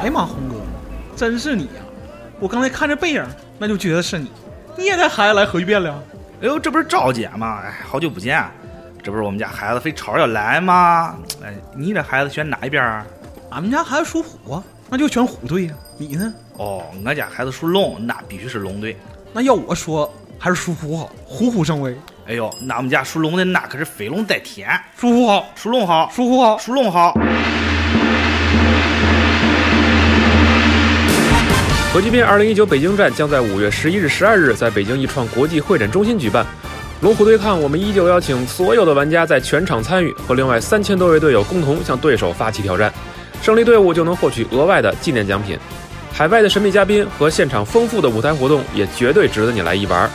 哎呀妈，红哥，真是你呀！我刚才看着背影，那就觉得是你。你也带孩子来核聚变了？哎呦，这不是赵姐吗？哎，好久不见，这不是我们家孩子非吵着要来吗？哎，你这孩子选哪一边啊？俺们家孩子属虎啊，那就选虎队呀。你呢？哦，俺家孩子属龙，那必须是龙队。那要我说，还是属虎好，虎虎生威。哎呦，那我们家属龙的那可是飞龙在天。属虎好，属龙好，属虎好，属龙好。核聚变二零一九北京站将在五月十一日、十二日在北京一创国际会展中心举办。龙虎对抗，我们依旧邀请所有的玩家在全场参与，和另外三千多位队友共同向对手发起挑战。胜利队伍就能获取额外的纪念奖品。海外的神秘嘉宾和现场丰富的舞台活动也绝对值得你来一玩。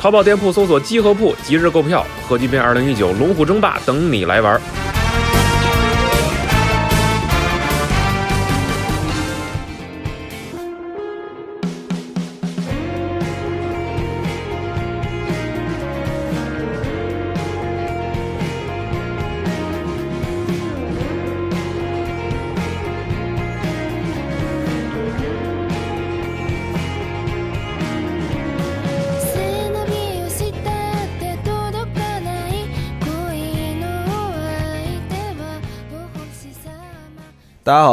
淘宝店铺搜索“集合铺”，即日购票。合集篇二零一九龙虎争霸等你来玩。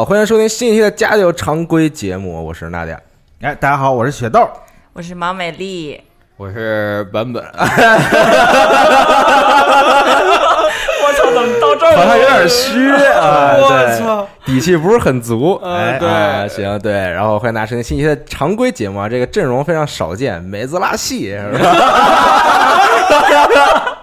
欢迎收听新一期的家酒常规节目，我是娜姐。哎，大家好，我是雪豆，我是毛美丽，我是本本。我操，怎么到这儿了？好像有点虚啊！我操，底气不是很足。哎对，行对，然后欢迎大家收听新一期的常规节目啊，这个阵容非常少见，美滋拉系是吧？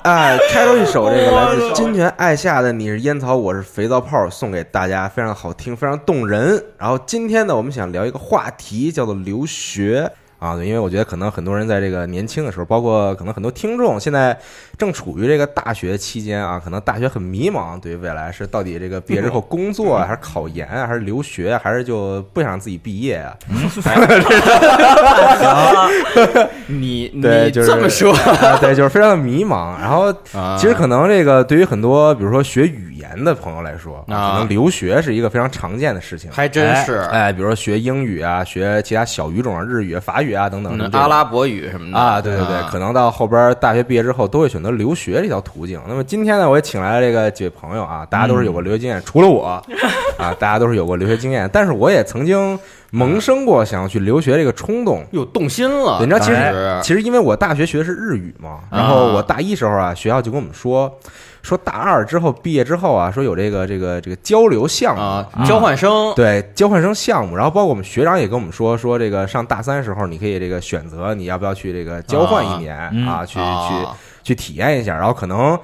哎，开头一首这个来自金泉爱夏的《你是烟草，我是肥皂泡》，送给大家，非常好听，非常动人。然后今天呢，我们想聊一个话题，叫做留学啊，对，因为我觉得可能很多人在这个年轻的时候，包括可能很多听众，现在正处于这个大学期间啊，可能大学很迷茫，对于未来是到底这个毕业之后工作啊，还是考研啊，还是留学啊，还是就不想自己毕业啊？你 对，你就是这么说，啊对，就是非常的迷茫。然后啊其实可能这个对于很多，比如说学语言的朋友来说，啊可能留学是一个非常常见的事情。还真是哎，比如说学英语啊，学其他小语种啊，日语、法语啊等等嗯阿拉伯语什么的啊，对对对，可能到后边大学毕业之后都会选择留学这条途径。那么今天呢，我也请来了这个几位朋友啊，大家都是有过留学经验，除了我啊，大家都是有过留学经验，但是我也曾经萌生过想要去留学这个冲动。又动心了。你知道，其实其实因为我大学学的是日语嘛，然后我大一时候啊，学校就跟我们说，说大二之后毕业之后啊，说有这个这个这个交流项目啊，交换生对交换生项目，然后包括我们学长也跟我们说，说这个上大三时候你可以这个选择你要不要去这个交换一年啊，去去啊去体验一下，然后可能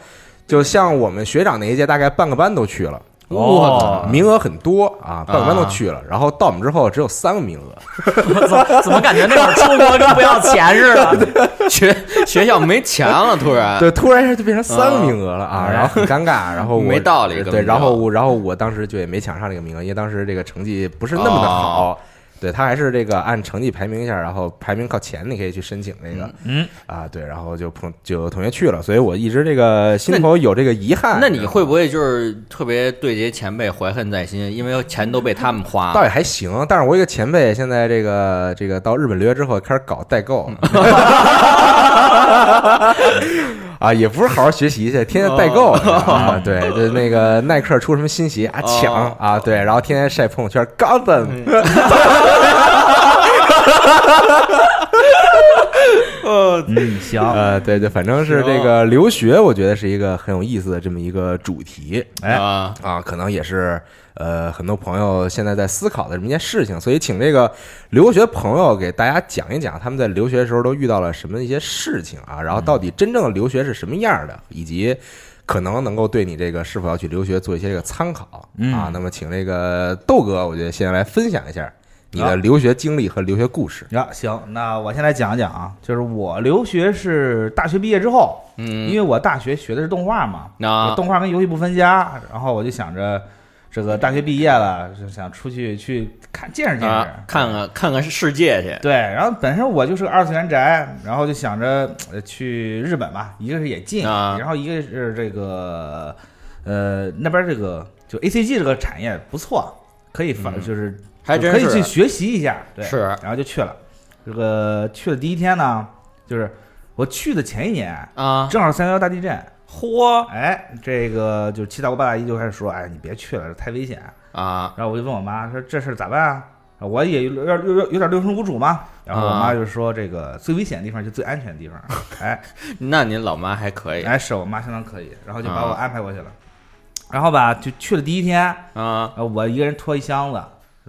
就像我们学长那一届，大概半个班都去了。我操名额很多啊，半个班都去了，然后到我们之后只有三个名额，怎么感觉那会儿出国跟不要钱似的？学学校没钱了，突然。对，突然一下就变成三个名额了啊，然后很尴尬，然后没道理对，然后我然后我当时就也没抢上这个名额，因为当时这个成绩不是那么的好。对他还是这个按成绩排名一下，然后排名靠前，你可以去申请这个，嗯啊，对，然后就朋就有同学去了，所以我一直这个心头有这个遗憾。那你会不会就是特别对这些前辈怀恨在心？因为钱都被他们花了。倒也还行，但是我一个前辈现在这个这个到日本留学之后开始搞代购，啊，也不是好好学习去，天天代购啊，对，就那个耐克出什么新鞋啊抢哦啊，对，然后天天晒朋友圈 g o t them，嗯，行，呃，对对，反正是这个留学，我觉得是一个很有意思的这么一个主题。哎啊，啊，可能也是呃很多朋友现在在思考的这么一件事情，所以请这个留学朋友给大家讲一讲他们在留学的时候都遇到了什么一些事情啊，然后到底真正的留学是什么样的，以及可能能够对你这个是否要去留学做一些这个参考啊。那么请这个豆哥，我觉得先来分享一下你的啊留学经历和留学故事。呀，行，那我先来讲一讲啊，就是我留学是大学毕业之后，嗯因嗯，为我大学学的是动画嘛，那我动画跟游戏不分家，然后我就想着这个大学毕业了，就想出去去看见识见识，啊，看看看看世界去。对，然后本身我就是个二次元宅，然后就想着呃去日本吧，一个是也近，啊然后一个是这个呃，那边这个就 A C G 这个产业不错，可以发、嗯就是还可以去学习一下，对，是然后就去了。这个去的第一天呢，就是我去的前一年，啊，正好三幺幺大地震，嚯哎，这个就是七大姑八大姨就开始说，哎，你别去了，这太危险。啊然后我就问我妈说这事儿咋办啊？我也有点有有有点六神无主嘛。然后我妈就说这个最危险的地方就最安全的地方。哎那您老妈还可以哎，是我妈相当可以，然后就把我啊安排过去了。然后吧，就去了第一天，啊呃，我一个人拖一箱子，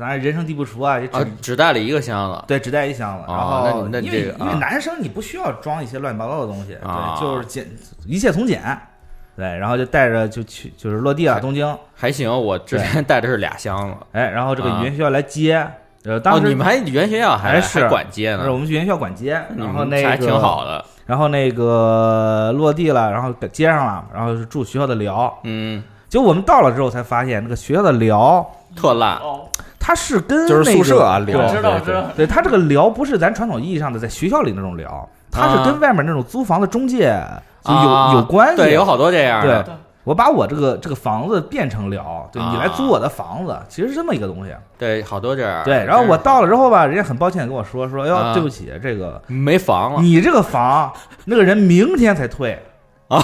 当然人生地不熟啊，也只、啊，只带了一个箱子对只带一箱子。哦然后那你那你因为这个啊因为男生你不需要装一些乱七八糟的东西，啊对，就是简一切从简。对，然后就带着就去就是落地了东京，还行，我之前带的是俩箱子。哎，然后这个啊语言学校来接，呃，当你们还语言学校还哎是还管接呢是我，们去原校管接，然后那还挺好的。然后那个落地了，然后接上了，然后是住学校的寮。嗯，结果我们到了之后才发现，那个学校的寮特烂哦，它是跟就是宿舍啊，聊对知道知道，对，他这个聊不是咱传统意义上的在学校里那种聊，他是啊跟外面那种租房的中介就有、啊有关系。对，有好多这样对。我把我这个这个房子变成聊，对你来啊租我的房子，其实是这么一个东西。对，好多这样。对，然后我到了之后吧，人家很抱歉跟我说说，哟，啊对不起，这个没房了，你这个房，那个人明天才退啊。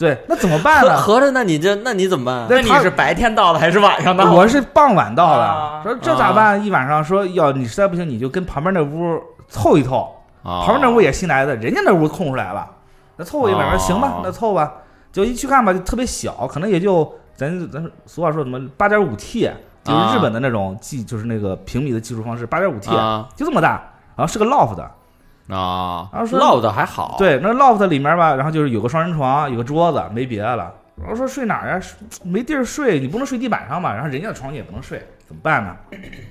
对，那怎么办呢？合着那你这那你怎么办？那你是白天到的还是晚上到的？我是傍晚到的，啊说这咋办？一晚上说要你实在不行，你就跟旁边那屋凑一凑。啊，旁边那屋也新来的，人家那屋空出来了，那凑合一晚上，哦行吧，那凑吧。就一去看吧，就特别小，可能也就咱咱俗话说什么八点五 T，就是日本的那种技，就是那个平米的技术方式，八点五 T，啊就这么大。然后是个 loft，啊然后，说 loft 还好。，对，那 loft 里面吧，然后就是有个双人床，有个桌子，没别的了。然后说睡哪儿呀？没地儿睡，你不能睡地板上吧？然后人家的床你也不能睡，怎么办呢？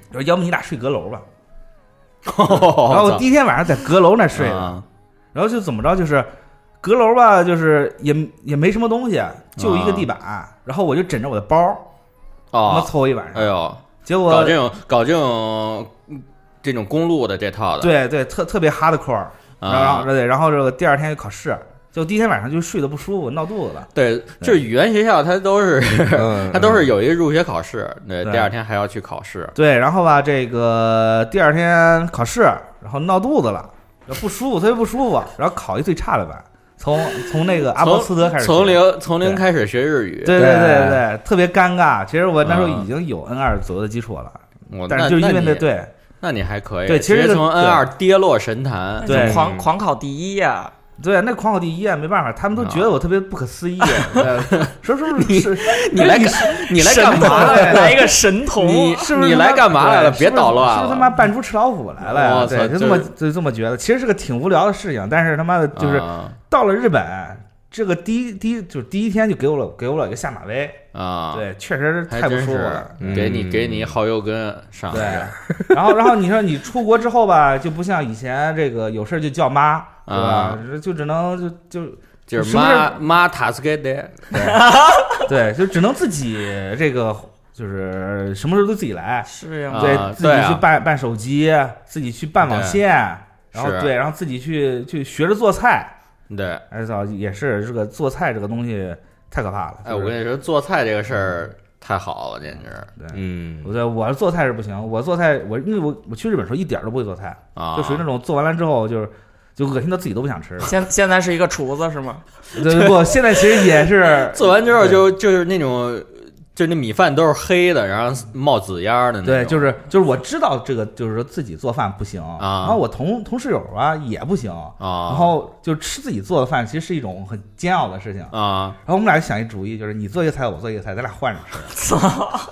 我 说要不你俩睡阁楼吧。然后我第一天晚上在阁楼那睡的，啊然后就怎么着，就是阁楼吧，就是也也没什么东西，就一个地板，然后我就枕着我的包，他妈哦，凑合一晚上。哎呦，结果搞这种搞这种嗯这种公路的这套的，对对，特特别 hardcore，然后然后啊，对，然后这个第二天就考试，就第一天晚上就睡得不舒服，闹肚子了。对，就是语言学校它都是嗯，它都是有一个入学考试，对，第二天还要去考试。对，然后吧，这个第二天考试，然后闹肚子了，不舒服，特别不舒服，然后考一最差的班，从从那个阿波斯德开始，从零从零开始学日语，对对对对。对对，特别尴尬。其实我那时候嗯。已经有 N 二左右的基础了，但是就是因为那那对那你还可以，对其实从 N 二跌落神坛，对狂狂考第一呀！对，那狂考第一啊，没办法，他们都觉得我特别不可思议，说说是不是是你来干你来干嘛对来？来一个神童，你是不是你来干嘛来了？别捣乱了！是不是他妈扮猪吃老虎来了呀？我操对，就这么就这么觉得，其实是个挺无聊的事情，但是他妈的就是啊到了日本，这个第一第一就是第一天就给我了给我了一个下马威，啊，对，确实太不舒服了。给你嗯。给你好友跟上对，然后然后你说你出国之后吧，就不像以前这个有事儿就叫妈，对吧？啊？就只能就就就是妈妈塔斯给的，对，就只能自己这个就是什么时候都自己来，是呀，啊对自己去办办手机，自己去办网线，然后对，然后自己去去学着做菜。对。哎操，也是这个做菜这个东西太可怕了。哎，就是我跟你说，做菜这个事儿太好了，简直对嗯我在我做菜是不行，我做菜我因为我我去日本时候一点儿都不会做菜，啊！就属于那种做完了之后就是就恶心到自己都不想吃了。现现在是一个厨子是吗？对不，现在其实也是 做完之后就就是那种，就那米饭都是黑的，然后冒紫烟儿的那种。对，就是就是我知道这个就是说自己做饭不行，啊然后我同同室友啊也不行，啊，然后就吃自己做的饭其实是一种很煎熬的事情。啊，然后我们俩就想一主意，就是你做一个菜，我做一个菜，咱俩换着吃。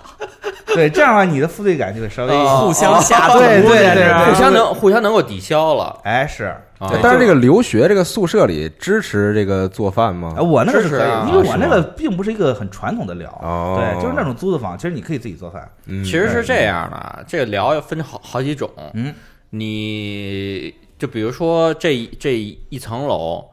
对，这样的话你的负罪感就会稍微哦互相下对对对互相能互相能够抵消了。哎是。但是这个留学这个宿舍里支持这个做饭吗啊，？我那个是可以，因为我那个并不是一个很传统的寮，哦对，就是那种租的房，其实你可以自己做饭。嗯其实是这样的，这个聊要分好好几种。嗯，你就比如说这一这一层楼，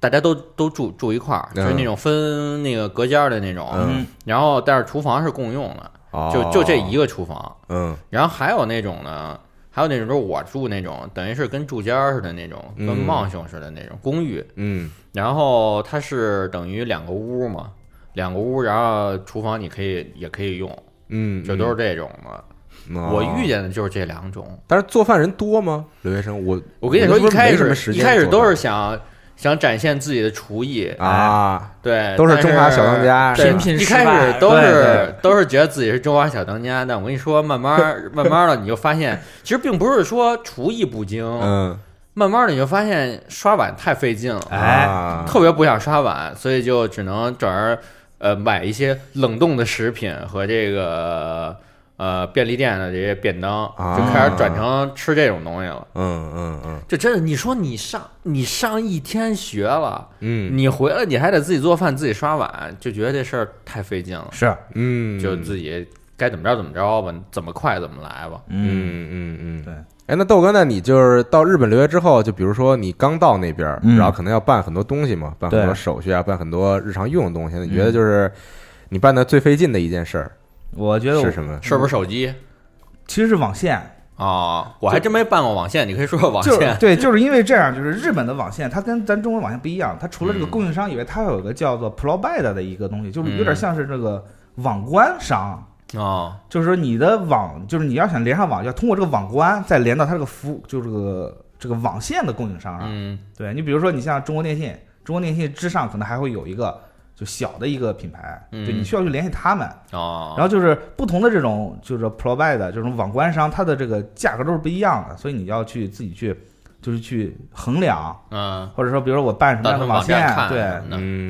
大家都都住住一块儿，就是那种分那个隔间儿的那种。嗯然后但是厨房是共用的，哦就就这一个厨房。嗯然后还有那种呢，还有那种就是我住那种，等于是跟住间儿似的那种，跟嗯孟兄似的那种公寓。嗯然后它是等于两个屋嘛，两个屋，然后厨房你可以也可以用，嗯，就都是这种的。嗯我遇，见的就是这两种。但是做饭人多吗？留学生，我我跟你说，一开始一开始都是想想展现自己的厨艺，啊，对，都是中华小当家对频频一开始都是都是觉得自己是中华小当家，但我跟你说，慢慢 慢慢的你就发现，其实并不是说厨艺不精，嗯，慢慢的你就发现刷碗太费劲了，哎啊。特别不想刷碗，所以就只能转而呃买一些冷冻的食品和这个呃便利店的这些便当，啊。就开始转成吃这种东西了。嗯嗯嗯。这真的，你说你上你上一天学了，嗯。你回来你还得自己做饭、自己刷碗，就觉得这事儿太费劲了，是，嗯，就自己该怎么着怎么着吧，怎么快怎么来吧。嗯嗯。嗯，对。哎，那豆哥，那你就是到日本留学之后，就比如说你刚到那边，嗯。然后可能要办很多东西嘛，办很多手续啊，办很多日常用的东西。你觉得就是你办的最费劲的一件事儿我觉得我是什么？是不是手机其实是网线，啊？我还真没办过网线，你可以说说网线。对，就是因为这样，就是日本的网线，它跟咱中国网线不一样，它除了这个嗯供应商以外，它还有个叫做 Probide 的一个东西，就是有点像是这个网关商。哦，就是说你的网，就是你要想连上网，要通过这个网关再连到它这个服务，就这个这个网线的供应商上。嗯对你比如说，你像中国电信，中国电信之上可能还会有一个就小的一个品牌，嗯对你需要去联系他们。哦，然后就是不同的这种就是 provide 这种网关商，它的这个价格都是不一样的，所以你要去自己去就是去衡量，嗯，或者说比如说我办什么网线对。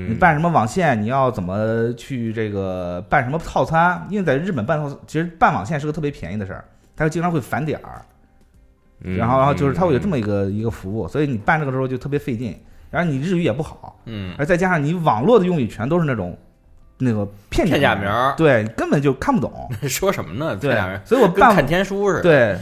你办什么网线？你要怎么去这个办什么套餐？因为在日本办套，其实办网线是个特别便宜的事儿，它经常会返点儿，嗯，然后然后就是它会有这么么一个一个服务，所以你办这个时候就特别费劲，然后你日语也不好，嗯，而再加上你网络的用语全都是那种那个片片假名对，根本就看不懂。说什么呢？对，所以我看天书似的。对，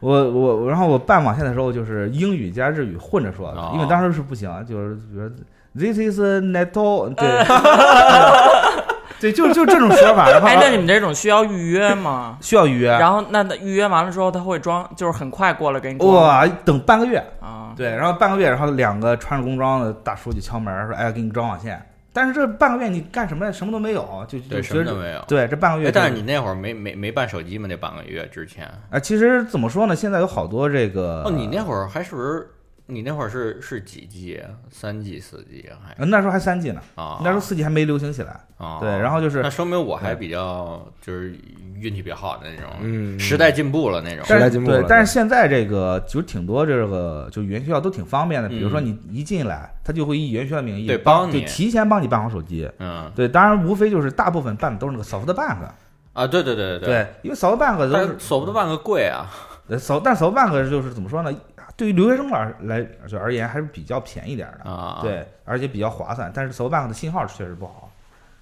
我我然后我办网线的时候就是英语加日语混着说因为当时是不行，就是比如 this is neto，对，对，就就这种说法。然后哎，那你们这种需要预约吗？需要预约，然后那那预约完了之后，他会装，就是很快过来给你装哇，等半个月，啊。对，然后半个月，然后两个穿着工装的大叔就敲门说，哎，给你装网线。但是这半个月你干什么呀？什么都没有，就就对，觉得什么都没有。对这半个月但是你那会儿没没没办手机吗？那半个月之前？啊，其实怎么说呢？现在有好多这个哦，你那会儿还是不是？你那会儿是是几 G 啊？三 G、四 G 啊还呃那时候还三 G 呢，啊？那时候四 G 还没流行起来。啊，对，然后就是那说明我还比较就是运气比较好的那种，嗯时代进步了那种。时代进步了对，但是现在这个就是挺多这个就语言学校都挺方便的，比如说嗯你一进来，他就会以语言学校的名义对帮帮你就提前帮你办好手机。嗯对，当然无非就是大部分办的都是那个 SoftBank，啊，对对对对对，因为 SoftBank 都是 SoftBank 贵啊。呃 So，但 SoftBank 就是怎么说呢？对于留学生来来就而言还是比较便宜点的，啊，对，而且比较划算。但是 SoftBank 的信号确实不好，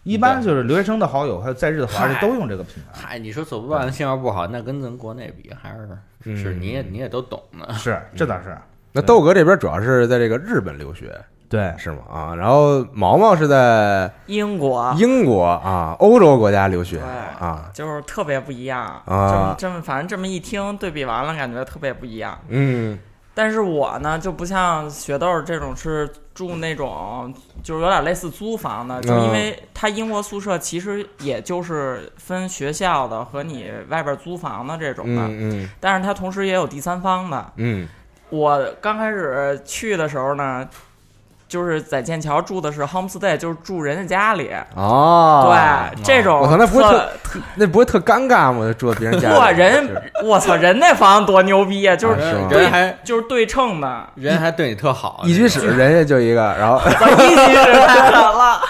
一般就是留学生的好友还有在日的华人都用这个品牌。嗨，你说索不办信号不好，那跟咱国内比还是嗯是你也你也都懂呢。是，这倒是那豆哥这边主要是在这个日本留学对。是吗？啊，然后毛毛是在英国英国啊，欧洲国家留学对啊，就是特别不一样啊这么这么反正这么一听对比完了，感觉特别不一样。嗯但是我呢就不像雪豆这种是住那种就是有点类似租房的，就因为它英国宿舍其实也就是分学校的和你外边租房的这种的，嗯嗯但是它同时也有第三方的。嗯我刚开始去的时候呢，就是在剑桥住的是 homestay，就是住人家家里。哦，对，这种我操那不会特那不会特尴尬吗？住在别人家里，哇，人我操，人那房子多牛逼啊！就是是对人还就是对称的，人还对你特好，一居室人家就一个，然后 一居室太狠了。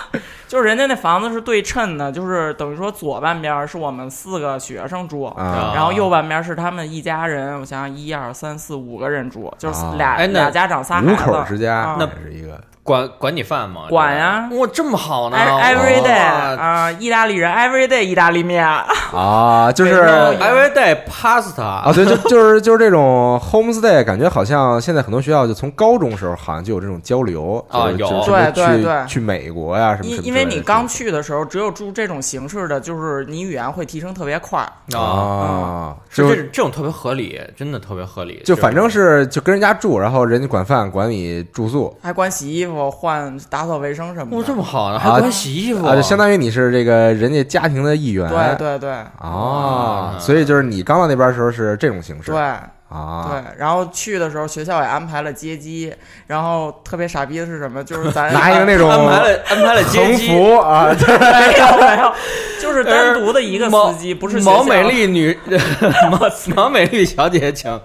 就是人家那房子是对称的，就是等于说左半边是我们四个学生住，啊然后右半边是他们一家人。我想想，一二三四五个人住，就是啊俩、哎那俩家长仨孩五子。口之家啊，那是一个管管你饭吗？管呀哇，这么好呢？Every day 哇啊、意大利人 every day 意大利面，啊，就是 every day pasta 啊，对，就就是就是这种 homestay，感觉好像现在很多学校就从高中时候好像就有这种交流啊有。对对去对去美国呀什么因因为你刚去的时候，只有住这种形式的，就是你语言会提升特别快。啊，是就这这种特别合理，真的特别合理。就反正是就跟人家住，然后人家管饭管你住宿。还管洗衣服、换打扫卫生什么哇，的。这么好呢，啊还管洗衣服，啊，就相当于你是这个人家家庭的一员，对对对。啊，啊所以就是你刚到那边的时候是这种形式。对啊，对，然后去的时候学校也安排了接机，然后特别傻逼的是什么？就是咱 拿一个那种安排了安排了接横机，幅啊，没有没有，就是单独的一个司机，不是毛美丽女 毛毛美丽小姐，请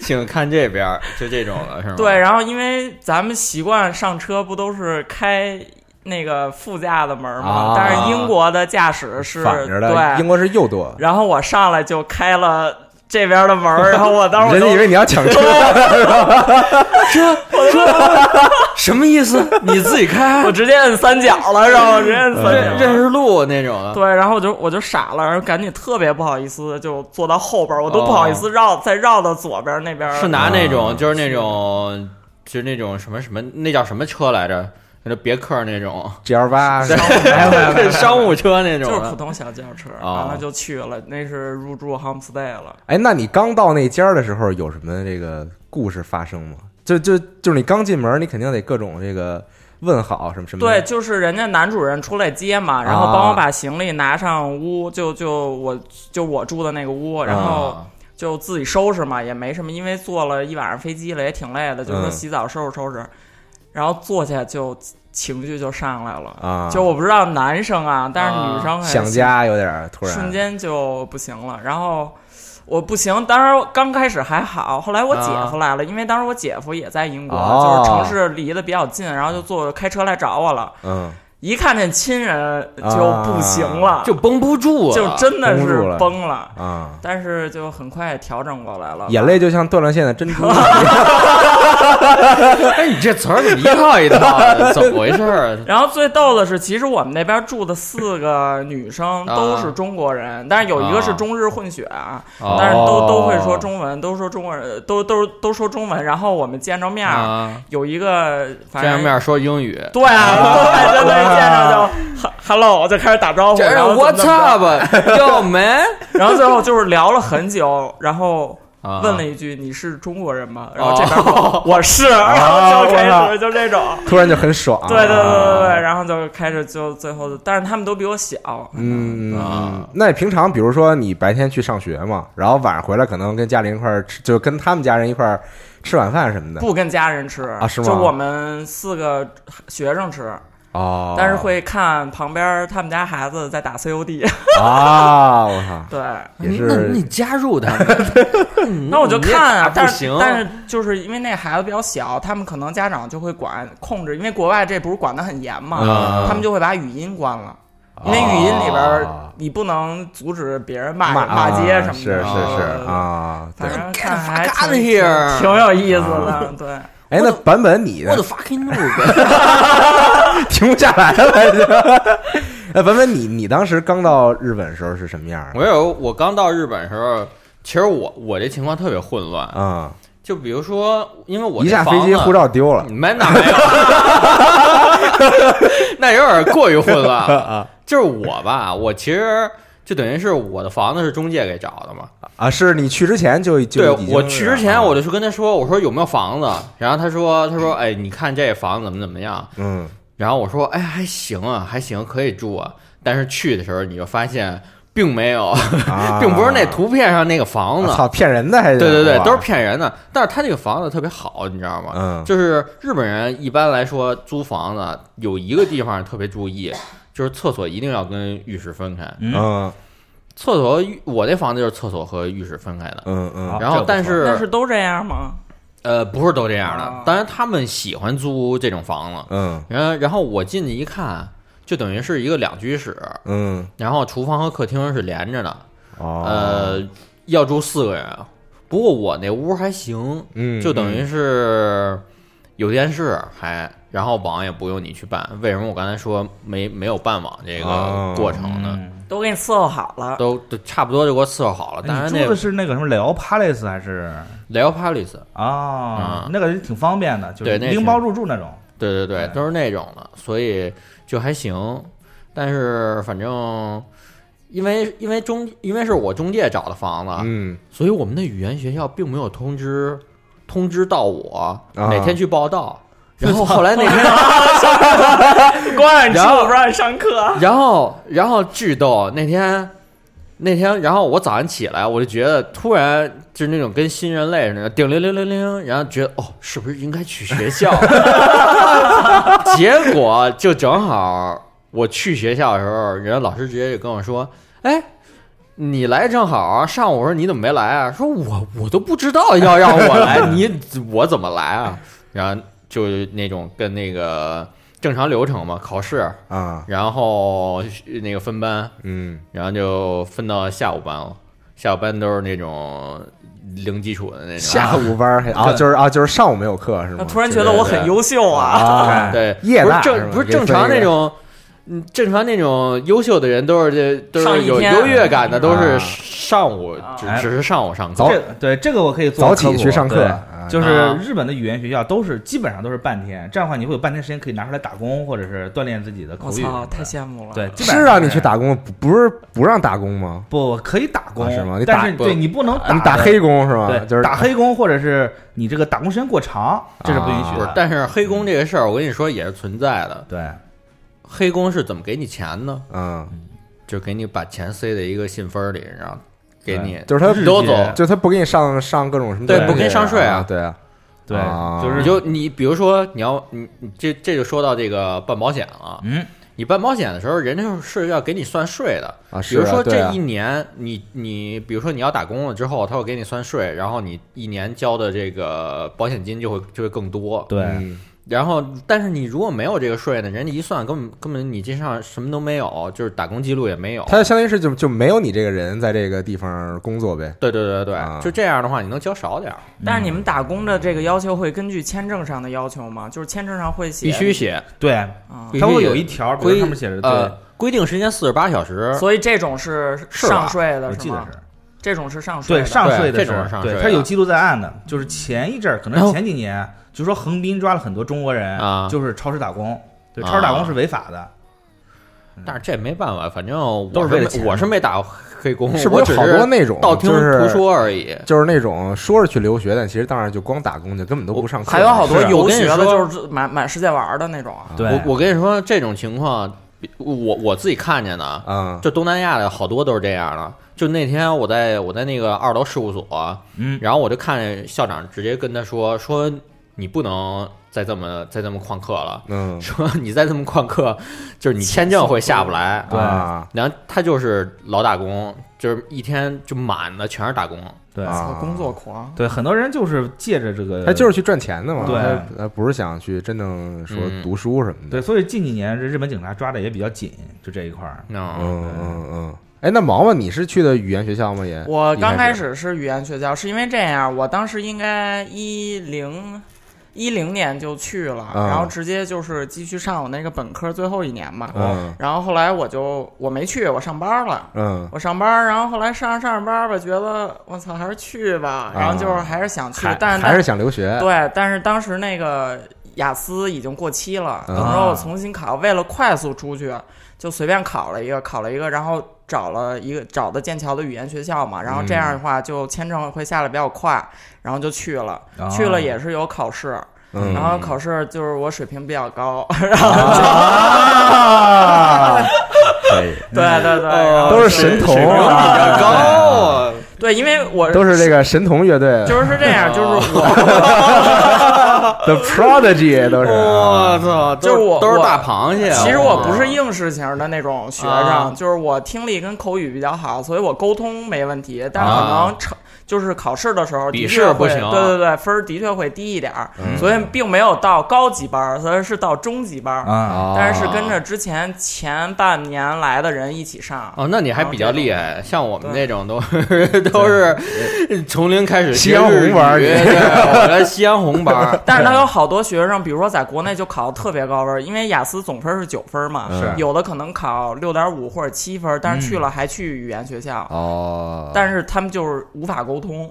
请看这边儿，就这种的是吗？对，然后因为咱们习惯上车不都是开那个副驾的门吗？啊但是英国的驾驶是反着的，对，英国是右舵，然后我上来就开了这边的门儿，然后我当时人家以为你要抢车，什么意思？你自己开，我直接摁三角了，然后直接摁三角。认认识路那种的。对，然后我就我就傻了，然后赶紧特别不好意思，就坐到后边儿，我都哦不好意思绕、再绕到左边儿那边儿。是拿那啊种，就是那种，就是那种什么什么，那叫什么车来着？那别克那种 G L 八 商务车那种就是普通小轿车，哦。完了就去了，那是入住 homestay 了。哎，那你刚到那家的时候有什么这个故事发生吗？就就就是你刚进门，你肯定得各种这个问好什么什么。对，就是人家男主人出来接嘛，然后啊。帮我把行李拿上屋，就就我就我住的那个屋，然后啊。就自己收拾嘛，也没什么，因为坐了一晚上飞机了，也挺累的，就说嗯。洗澡收拾收拾，然后坐下就情绪就上来了。啊，就我不知道男生啊，但是女生啊想家有点儿突然，瞬间就不行了。然后我不行，当时刚开始还好，后来我姐夫来了，因为当时我姐夫也在英国，哦就是城市离得比较近，然后就坐开车来找我了。嗯，一看见亲人就不行了，就绷不住了，就真的是绷了崩了。啊，但是就很快调整过来了，眼泪就像断了线的珍珠。哎，你这词儿怎么一套一套的？怎么回事儿？然后最逗的是，其实我们那边住的四个女生啊都是中国人，但是有一个是啊中日混血啊，哦但是都都会说中文，都说中国人，都都都说中文。然后我们见着面儿，啊，有一个反正见着面说英语，对啊，对，真的是见着就 hello 就开始打招呼，然后 What's up, yo man？然后最后就是聊了很久，然后。啊问了一句：“你是中国人吗？”然后这边说：“我是。”然后就开始就这种，突然就很爽。对对对对对，啊然后就开始就最后，但是他们都比我小，嗯，啊那你平常比如说你白天去上学嘛，然后晚上回来可能跟家里人一块儿吃，就跟他们家人一块儿吃晚饭什么的。不跟家人吃啊是吗就我们四个学生吃，哦，但是会看旁边他们家孩子在打 COD，啊，我靠，对，也是那是你加入他们，那我就看啊，但是不行，但是就是因为那孩子比较小，他们可能家长就会管控制，因为国外这不是管的很严嘛，啊。他们就会把语音关了。因为语音里边你不能阻止别人骂骂骂街什么的，是是是呃啊，反。正看还挺挺有意思的，对。哎，那版本你我的的 fucking noob，停不下来了，就。哎，文文你你当时刚到日本的时候是什么样儿我有我刚到日本的时候，其实我我这情况特别混乱，啊？就比如说，因为我一下飞机护照丢了没那没有，那有点过于混乱了。啊就是我吧，我其实就等于是我的房子是中介给找的嘛。啊！是你去之前就就对我去之前，啊我就去跟他说，我说有没有房子，然后他说他说哎，你看这房子怎么怎么样，嗯然后我说哎还行啊，还行，可以住啊。但是去的时候你就发现并没有，啊，并不是那图片上那个房子骗人的还是对对对，都是骗人的。但是他这个房子特别好，你知道吗？嗯就是日本人一般来说租房子有一个地方特别注意，就是厕所一定要跟浴室分开。嗯厕所浴我那房子就是厕所和浴室分开的。嗯嗯然后但是但是都这样吗？呃不是都这样的啊，当然他们喜欢租这种房子。嗯。然后然后我进去一看，就等于是一个两居室，嗯。然后厨房和客厅是连着的。哦。呃，要住四个人，不过我那屋还行，嗯就等于是有电视，还然后网也不用你去办。为什么我刚才说没没有办网这个哦过程呢？嗯都给你伺候好了。都都差不多就给我伺候好了。当然那个你住的是那个什么雷欧 Palace 还是雷欧 Palace，啊嗯？那个挺方便的，就是拎包入住那种。对对对，对都是那种的，所以就还行。但是反正因为因为中因为是我中介找的房子，嗯所以我们的语言学校并没有通知通知到我啊哪天去报道。然后后来那天，光让你吃，然后我不让你上课。然后然后巨逗，那天那天，然后我早上起来，我就觉得突然就是那种跟新人类似的，叮铃铃铃铃，然后觉得哦，是不是应该去学校？结果就正好我去学校的时候，人家老师直接就跟我说：“哎，你来正好啊。”上午我说你怎么没来啊？说我我都不知道要让我来，你我怎么来啊？然后就那种跟那个正常流程嘛，考试，啊然后那个分班，嗯然后就分到下午班了。下午班都是那种零基础的那种。下午班还 啊就是啊就是上午没有课是吗？突然觉得我很优秀啊！啊对，夜不是正不是正常那种，嗯，正常那种优秀的人都是这都是有优越感的，都啊是上午只哎只是上午上课早。这对这个我可以做早起去上课就是啊日本的语言学校都是基本上都是半天，这样的话你会有半天时间可以拿出来打工或者是锻炼自己的口语。我操，太羡慕了。对，基本是让你去打工，不不是不让打工吗？不可以打工啊是吗你打但是对你不能打打黑工是吗？对，就是打黑工或者是你这个打工时间过长，这是不允许的。，不是但是黑工这个事儿，我跟你说也是存在的。对，黑工是怎么给你钱呢？嗯，就给你把钱塞在一个信封里，然后给你就是他都走。就他不给你上上各种什么对不给你上税啊啊，对啊，对啊，就是你就你比如说你要你你这这就说到这个办保险了。嗯，你办保险的时候，人家是要给你算税的。啊，比如说这一年，你你比如说你要打工了之后，他会给你算税，然后你一年交的这个保险金就会就会更多。对，嗯然后，但是你如果没有这个税呢，人家一算根本根本你这上什么都没有，就是打工记录也没有。他相当于是就就没有你这个人在这个地方工作呗。对对对对，啊就这样的话，你能交少点儿，但是你们打工的这个要求会根据签证上的要求吗？就是签证上会写必须写，对，它会有一条，比如规上面写着呃对，规定时间四十八小时。所以这种是上税的是，吗？我记得是。这种是上税对。上税的这种是上税它有记录在案的。就是前一阵儿，可能前几年，就说横滨抓了很多中国人啊就是超市打工，对，啊超市打工是违法的。但是这没办法，反正我都是为我是没打黑工，是不是有好我只是多那种道听途说而已？就是那种说是去留学，但其实当然就光打工去，根本都不上课。还有好多是游学的，就是满满世界玩的那种。对，我我跟你说，这种情况，我我自己看见的，嗯，就东南亚的好多都是这样的。就那天我在我在那个二楼事务所，嗯，然后我就看见校长直接跟他说说你不能再这么再这么旷课了，嗯。说你再这么旷课，就是你签证会下不来。对啊。然后他就是老打工，就是一天就满的全是打工。对。啊。工作狂，对，很多人就是借着这个，他就是去赚钱的嘛，对。他他不是想去真正说嗯。读书什么的。对，所以近几年这日本警察抓的也比较紧，就这一块儿。嗯，嗯嗯嗯。哎，那毛毛，你是去的语言学校吗？也我刚开始是语言学校，是因为这样，我当时应该一零一零年就去了，啊然后直接就是继续上我那个本科最后一年嘛。嗯然后后来我就我没去，我上班了。嗯我上班，然后后来上着上着班吧，觉得我操，还是去吧。然后就是还是想去，还但还是想留学。对，但是当时那个雅思已经过期了，等啊着我重新考。为了快速出去，就随便考了一个，考了一个，然后找了一个找的剑桥的语言学校嘛。然后这样的话，就签证会下来比较快，然后就去了。啊去了也是有考试，嗯然后考试就是我水平比较高，然后就啊，对对对，都是神童比较啊，高啊。对，因为我都是这个神童乐队，就是这样，就是我。The Prodigy 都是。我操，都就是我都是我大螃蟹。其实我不是一应试型的那种学生，啊。就是我听力跟口语比较好，所以我沟通没问题，但可啊。能成、就是考试的时候笔的确会试不行。对对对，分儿的确会低一点儿，嗯。所以并没有到高级班儿，所以是到中级班儿。啊，啊但是是跟着之前前半年来的人一起上。哦，那你还比较厉害，像我们那种都 都是从零开始夕阳红班儿语对，我这夕阳红班儿。但是他有好多学生，比如说在国内就考的特别高分，因为雅思总分是九分嘛，是。有的可能考六点五或者七分，但是去了还去语言学校，哦，但是他们就是无法沟通，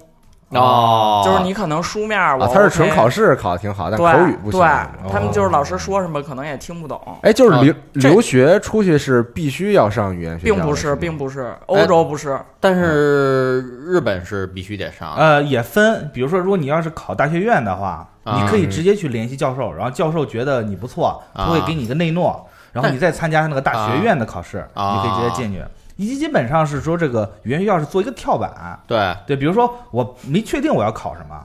哦，就是你可能书面我、啊，他是纯考试考的挺好，但对口语不行。对哦。他们就是老师说什么可能也听不懂。哎，就是留啊留学出去是必须要上语言学校，并不是，并不是，欧洲不是，但是日本是必须得上，呃，也分，比如说，如果你要是考大学院的话，啊。你可以直接去联系教授，然后教授觉得你不错，他会给你一个内诺，然后你再参加那个大学院的考试，啊。你可以直接进去。以及基本上是说这个语言学校是做一个跳板，对，对，比如说我没确定我要考什么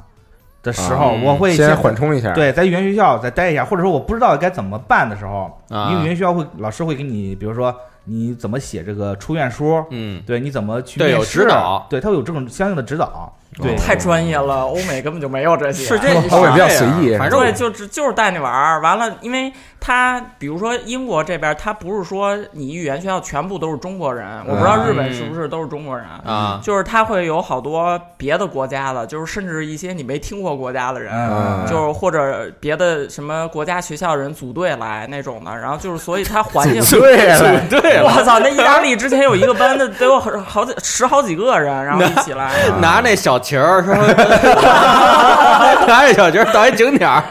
的时候，啊我会先缓冲一下。，对，在语言学校再待一下，或者说我不知道该怎么办的时候，啊。因为语言学校会老师会给你，比如说你怎么写这个出院书，嗯，对，你怎么去对有试指导。对，他会有这种相应的指导，对，哦太专业了，欧美根本就没有这些。是这。欧美比较随意对，反正我就只就是带你玩儿，完了，因为他比如说英国这边，他不是说你语言学校全部都是中国人，我不知道日本是不是都是中国人，啊，就是他会有好多别的国家的，就是甚至一些你没听过国家的人，嗯，就是或者别的什么国家学校人组队来那种的，然后就是所以他环境对组队 我操！那意大利之前有一个班的得有好好几十好几个人，然后一起来，拿那小旗儿说，拿那小旗儿到一景点儿，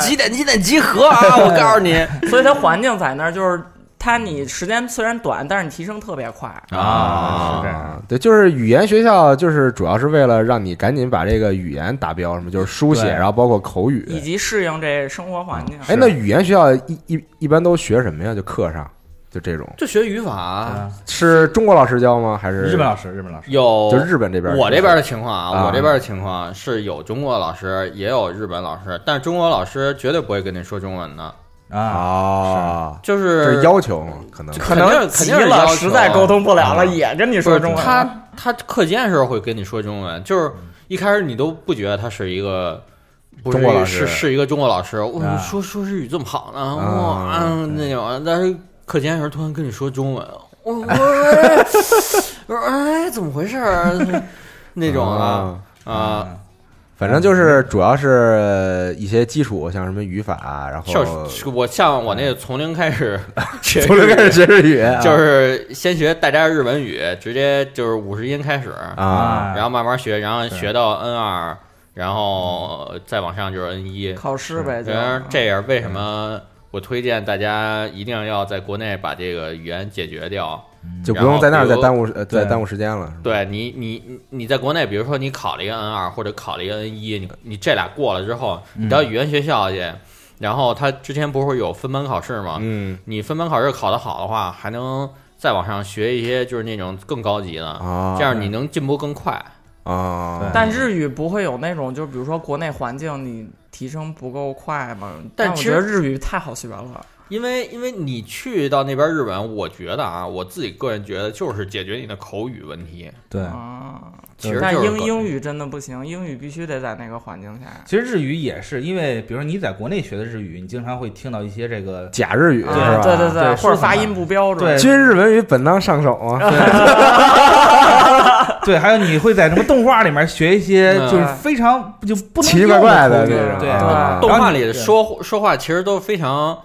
几点几点集合啊！我告诉你所以它环境在那儿，就是它你时间虽然短，但是你提升特别快。啊，是这样。啊，对，就是语言学校，就是主要是为了让你赶紧把这个语言达标，什么就是书写，然后包括口语。以及适应这生活环境。哎，那语言学校一一一般都学什么呀？就课上就这种，就学语法，嗯是中国老师教吗？还是日本老师，日本老师，有就日本这边？我这边的情况啊，啊我这边的情况是有中国老师，也有日本老师，但是中国老师绝对不会跟你说中文的，啊，啊，就是是要求吗？可能可能肯定急了，肯定是要求实在沟通不了了，啊也跟你说中文。他他课间的时候会跟你说中文，就是一开始你都不觉得他是一个。不是中国老师是是一个中国老师，我啊说说日语这么好呢，啊哇，嗯那种，但是课间的时候突然跟你说中文，我 我说我说哎，怎么回事儿？那种啊啊。啊，反正就是主要是一些基础，像什么语法，然后就是我像我那个从零开始 学从零开始学日语，就是先学大家日文语，直接就是五十音开始，啊，然后慢慢学，然后学到 N 二，然后再往上就是 N 一。考试呗，就。然后这样为什么我推荐大家一定要在国内把这个语言解决掉？就不用在那儿再耽误呃再耽误时间了。对你，你你你在国内，比如说你考了一个 N 二或者考了一个 N 一，你你这俩过了之后，你到语言学校去，然后他之前不是有分班考试吗？嗯你分班考试考得好的话，还能再往上学一些，就是那种更高级的，啊，这样你能进步更快。啊，但日语不会有那种，就比如说国内环境你提升不够快嘛？但我觉得日语太好学了。因为因为你去到那边日本，我觉得啊，我自己个人觉得就是解决你的口语问题。对。啊，其实英英语真的不行，英语必须得在那个环境下。其实日语也是，因为比如说你在国内学的日语，你经常会听到一些这个假日语啊是吧？对对对或者发音不标准。对 军日文语本当上手啊。对，还有你会在什么动画里面学一些嗯。就是非常就不能奇奇怪怪的用这种对啊动画里的说说话其实都非常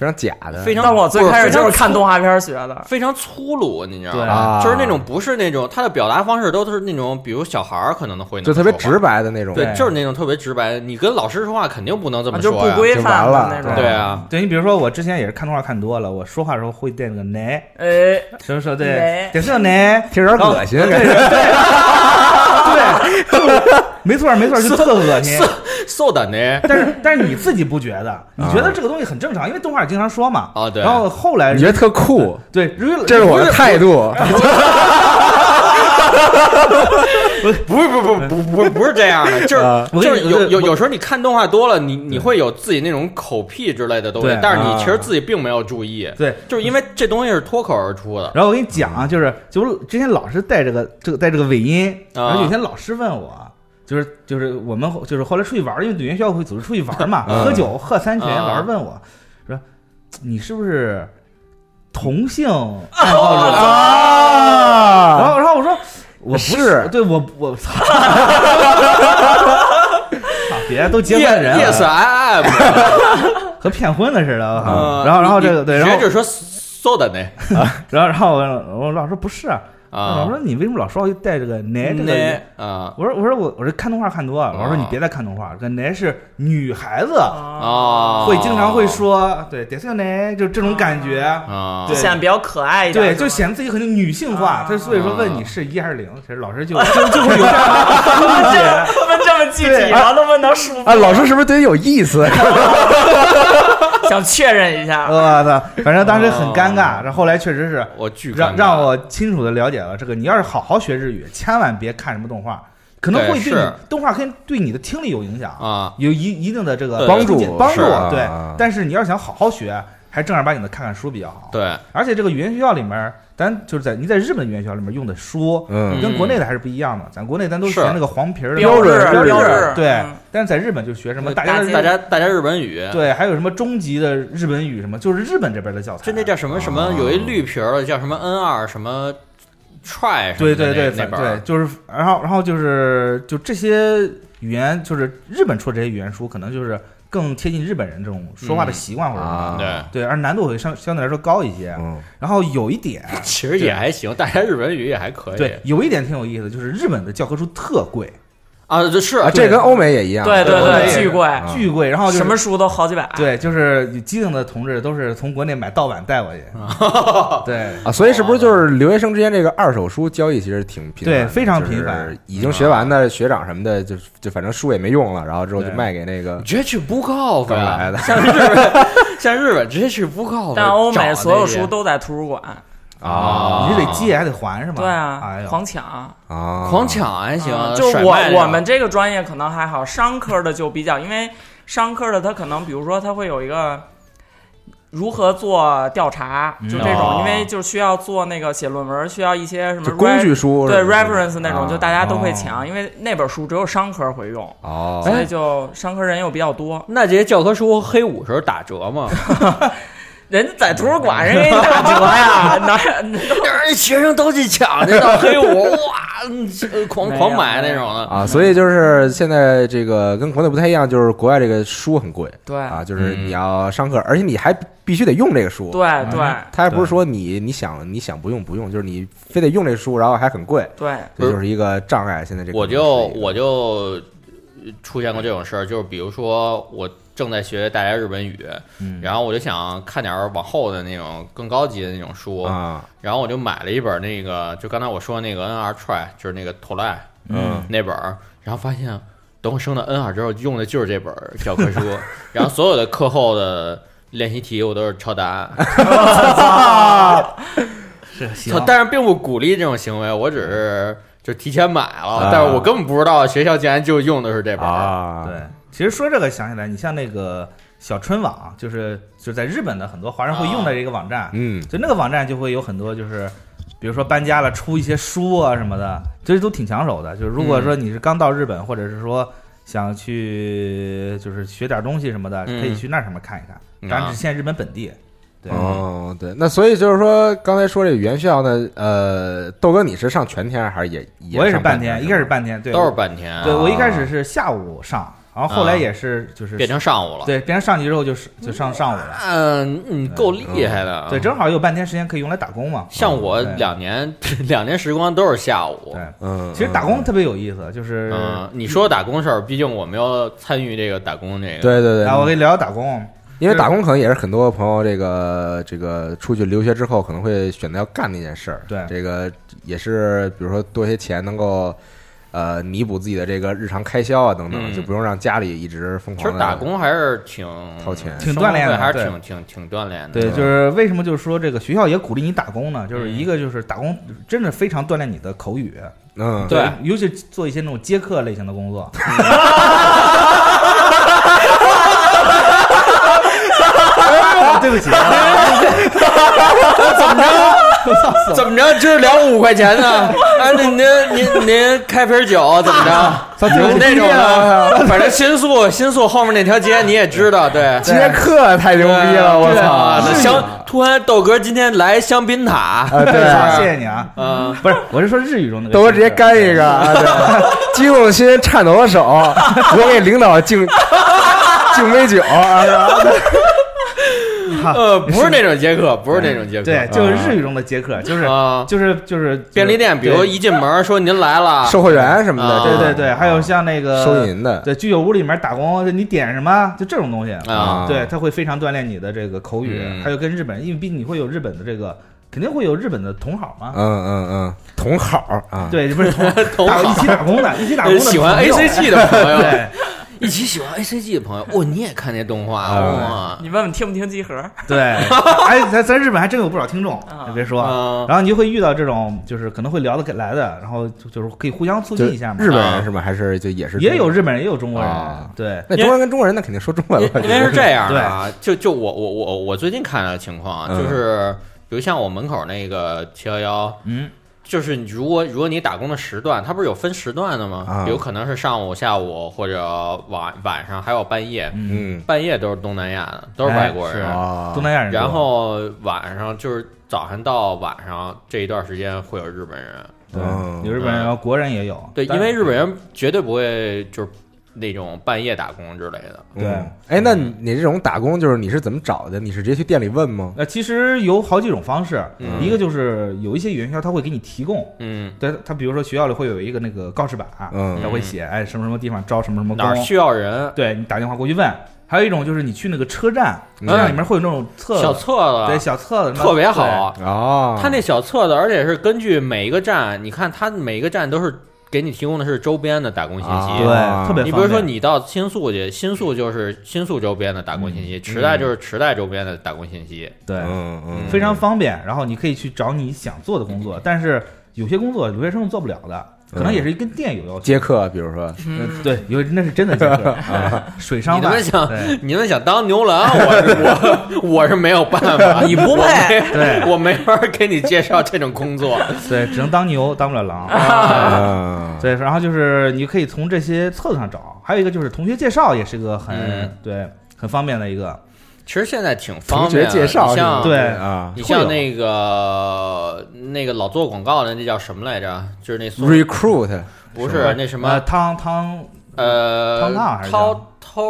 非常假的，非常，但我最开始就是看动。画片学的。非常粗鲁，你知道对吧？啊就是那种不是那种他的表达方式都是那种，比如小孩儿可能会就特别直白的那种。对，就是那种特别直白。你跟老师说话肯定不能这么说就。不规范了那种。对啊，对你比如说我之前也是看动画看多了，我说话的时候会带那个奶，哎，所以说对奶，得是奶，听着有点恶心，感觉 对，就没错没错，就 特恶心。瘦的呢？但是但是你自己不觉得？你觉得这个东西很正常，因为动画里经常说嘛。啊对然后后来你觉得特酷，对，这是我的态度。不是不是不是不不是不是这样的，就是就是有有有时候你看动画多了，你你会有自己那种口癖之类的东西，但是你啊其实自己并没有注意，对，就是因为这东西是脱口而出的。然后我跟你讲啊，就是就是之前老是带这个这个带这个尾音，啊然后有天老师问我，就是就是我们就是后来出去玩儿，因为语言学校会组织出去玩儿嘛，嗯喝酒喝三群，啊老师问我说你是不是同性爱好者啊？然啊，后然后我说我不是对我我操，操 别都结婚的人 Yes 了，I am。和骗婚的似的，然后然后这个对，然后就说 so 的呢 然后然后我我老师说不是，我啊说你为什么老说要带这个奶这个？呢啊我说我说我我这看动画看多了，老师说你别再看动画，这奶是女孩子啊，会经常会说，对，得是奶，就这种感觉，啊，对显得比较可爱一点，对，就显得自己很女性化啊。他所以说问你是一还是零，其实老师就 就就会有这样的。问这么具体，对然后都问到舒服，啊，老师是不是对你有意思？想确认一下，我操，反正当时很尴尬。然后来确实是我巨让让我清楚的了解了这个，你要是好好学日语，千万别看什么动画，可能会对你动画可以对你的听力有影响。啊，有一一定的这个帮助帮助对啊。但是你要是想好好学，还正儿八经的看看书比较好。对，而且这个语言学校里面，咱就是在你在日本语言学校里面用的书，嗯跟国内的还是不一样的。咱国内咱都是学那个黄皮儿的标准志标准，对嗯。但是在日本就学什么大家大家大家日本语，对，还有什么中级的日本语什么，就是日本这边的教材。就那叫什么什么，有一绿皮儿的叫什么 N 二什么 try 什么的对对对对，就是然后然后就是就这些语言，就是日本出的这些语言书，可能就是更贴近日本人这种说话的习惯或者什么。对，而难度会相相对来说高一些。嗯然后有一点，其实也还行，大家日本语也还可以。对，有一点挺有意思，就是日本的教科书特贵，啊，这是啊，这跟欧美也一样，对对对对，巨贵，啊巨贵。然后就是什么书都好几百，对，就是有机灵的同志都是从国内买盗版带过去。对，啊，所以是不是就是留学生之间这个二手书交易其实挺频繁，对非常就是频繁已经学完的学长什么的，就就反正书也没用了，然后之后就卖给那个直接去 book off 刚来的像日本，像日本直接去 book off，但欧美所有书都在图书馆，啊。你是得借还得还是吗？对啊哎，狂抢。啊，狂抢还行啊，就我我们这个专业可能还好，商科的就比较，因为商科的他可能比如说他会有一个如何做调查，就这种，哦因为就需要做那个写论文，需要一些什么工具书对 reference 那种，啊。就大家都会哦抢，因为那本书只有商科会用，哦，所以就商科人又比较多。那这些教科书黑五时候打折吗？人家在图书馆人给你打折呀，哪人学生都去抢去 到黑五，哇，嗯狂狂买那种的。啊，所以就是现在这个跟国内不太一样，就是国外这个书很贵。对。啊，就是嗯。你要上课，而且你还必须得用这个书。对对。他还不是说你你想你想不用不用，就是你非得用这书，然后还很贵，对，这就是一个障碍。现在这个我就我就出现过这种事儿，就是比如说我正在学大家日本语，嗯。然后我就想看点儿往后的那种更高级的那种书，啊，然后我就买了一本那个，就刚才我说那个 N R Try，就是那个 t o l a 嗯。那本儿，然后发现等我升到 NR 之后用的就是这本教科书，然后所有的课后的练习题我都是抄答。案，是行。操，但是并不鼓励这种行为，我只是就提前买了，啊。但是我根本不知道学校竟然就用的是这本儿。啊，对，其实说这个想起来，你像那个小春网，就是就是在日本的很多华人会用的一个网站，嗯就那个网站就会有很多就是。比如说搬家了，出一些书啊什么的，这都挺抢手的。就是如果说你是刚到日本，或者是说想去就是学点东西什么的，嗯可以去那上面看一看。嗯当然只限日本本地。对，哦，对，那所以就是说，刚才说这个语言学校呢，呃，豆哥你是上全天还是也我也是半天，一开始是半天，对，都是半天，对我一开始是下午上，然后后来也是就是变成上午了。对变成上级之后就是就上上午了。嗯，你够厉害的。对，正好有半天时间可以用来打工嘛。像我两年 两年时光都是下午。对，嗯，其实打工特别有意思，就是嗯，你说打工事儿，毕竟我没有参与这个打工这个。对对对，啊，我跟你聊聊打工。因为打工可能也是很多朋友这个这个出去留学之后可能会选择要干那件事儿。对这个也是比如说多些钱能够呃弥补自己的这个日常开销啊等等，嗯。就不用让家里一直疯其实打工还是挺掏钱。挺锻炼的生活费还是对。挺挺挺锻炼的。对，就是为什么就是说这个学校也鼓励你打工呢？就是嗯。一个就是打工真的非常锻炼你的口语，嗯，对。尤其做一些那种接客类型的工作。对不起，怎么着？就是聊五块钱呢？啊，您您您您开瓶酒怎么着？有那种的，反正新宿新宿后面那条街你也知道，对。接客太牛逼了，我操！啊，那香突然豆哥今天来香槟塔，啊，对谢啊，谢你啊。嗯，不是，我是说日语中的。豆哥直接干一个，啊，对，激动的心，颤抖的手，我给领导敬敬杯酒啊，呃，不是那种接客，不是那种接客，对，就是日语中的接客，就是啊，就是就是便利店，比如一进门说您来了，售货员什么的，啊对对对，还有像那个收银的，对居酒屋里面打工，你点什么就这种东西啊对，他会非常锻炼你的这个口语，嗯还有跟日本，因为毕竟你会有日本的这个，肯定会有日本的同好嘛。嗯嗯嗯，同好啊，对，不是同 同好一起打工的，一起打工的喜欢 A C G 的朋友，对一起喜欢 A C G 的朋友，哇，你也看那动画哇？你问问听不听集合？对，哎，咱咱日本还真有不少听众，啊你别说，嗯然后你就会遇到这种，就是可能会聊得来的，然后就就是可以互相促进一下嘛。日本人是吗？还是就也是也有日本人，也有中国人啊，对，那中国人跟中国人那肯定说中文了，因为是这样的啊，就就我我我我最近看到的情况就是比如像我门口那个七幺幺，嗯，就是你如果如果你打工的时段，它不是有分时段的吗？啊。有可能是上午、下午或者晚晚上，还有半夜，嗯。半夜都是东南亚的，都是外国人。啊，东南亚人，然后晚上就是早上到晚上这一段时间会有日本人，有日本人，然后国人也有，对，因为日本人绝对不会就是那种半夜打工之类的。对。嗯。哎，那你你这种打工就是你是怎么找的？你是直接去店里问吗？呃，其实有好几种方式，嗯。一个就是有一些语言学校他会给你提供，嗯，对他比如说学校里会有一个那个告示板，嗯。他会写哎什么什么地方招什么什么工，哪儿需要人？对你打电话过去问。还有一种就是你去那个车站，嗯。车站里面会有那种册子，小册对子，小册子，特别好。哦，他那小册子，而且是根据每一个站，你看他每一个站都是给你提供的是周边的打工信息。啊对特别你比如说，你到新宿去，新宿就是新宿周边的打工信息，池袋就是池袋周边的打工信息。对，嗯嗯，非常方便。然后你可以去找你想做的工作，但是有些工作留学生做不了的，可能也是跟电有要求。接客，比如说，嗯对，有那是真的接客，啊 水上饭你们。想，你们想当牛郎，我是我我是没有办法，你不配对我没法给你介绍这种工作。对，只能当牛，当不了狼。啊，对，然后就是你可以从这些册子上找，还有一个就是同学介绍，也是个很、嗯对很方便的一个。其实现在挺方便的，学介绍你像对。啊。你像那个那个老做广告的，那叫什么来着？就是那，recruit。不是那什呃，么汤汤呃汤汤还是涛涛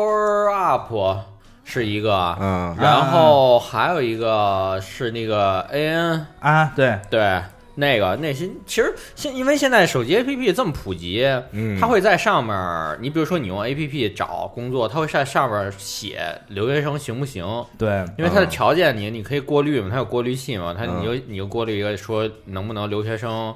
up 是一个，嗯。然后还有一个是那个 AN 啊，对，对。那个那些其实现因为现在手机 APP 这么普及，嗯，它会在上面，你比如说你用 APP 找工作，它会在上面写留学生行不行？对，因为它的嗯条件你你可以过滤嘛，它有过滤器嘛，它嗯你就你就过滤一个说能不能留学生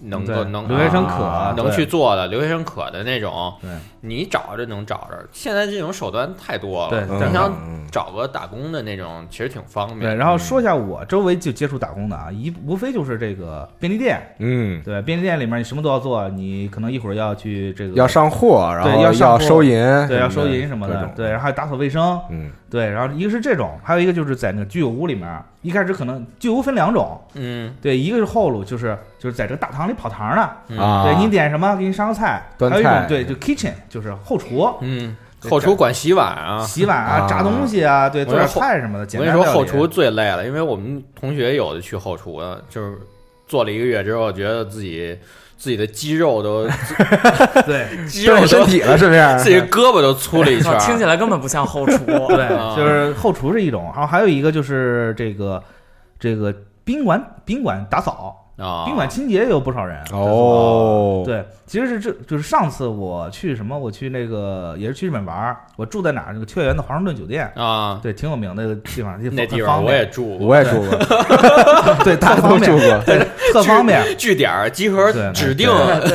能够能留学生可、啊能去做的留学生可的那种，对。你找着能找着。现在这种手段太多了，你想嗯。找个打工的那种，其实挺方便对。然后说一下我周围就接触打工的啊，一无非就是这个便利店，嗯，对，便利店里面你什么都要做，你可能一会儿要去这个要上货，然后对要收银，对要收银什么，的对，然后还有打扫卫生，嗯。对，然后一个是这种，还有一个就是在那个居酒屋里面，一开始可能居酒屋分两种，嗯。对，一个是后路，就是就是在这个大堂里跑堂的，嗯。啊，对你点什么给你上个菜，端还有一种菜对就 kitchen 就是后厨，嗯，后厨管洗碗啊。洗碗啊啊、炸东西啊，对，做点说菜什么的。我跟你说，后厨最累了，因为我们同学有的去后厨的，就是做了一个月之后，觉得自己自己的肌肉都 对。肌肉动身都体了，是不是？自己胳膊都粗了一圈儿。听起来根本不像后厨。对，啊。就是后厨是一种，然后还有一个就是这个这个宾馆宾馆打扫，啊，宾馆清洁也有不少人。哦，，对，其实是这就是上次我去什么，我去那个也是去日本玩儿，我住在哪儿？那个秋叶原的华盛顿酒店，啊，对，挺有名的那个地方，那地方我也住过，我也住过，对，大家 都特方便，住过，对，特方便，据点儿集合对指定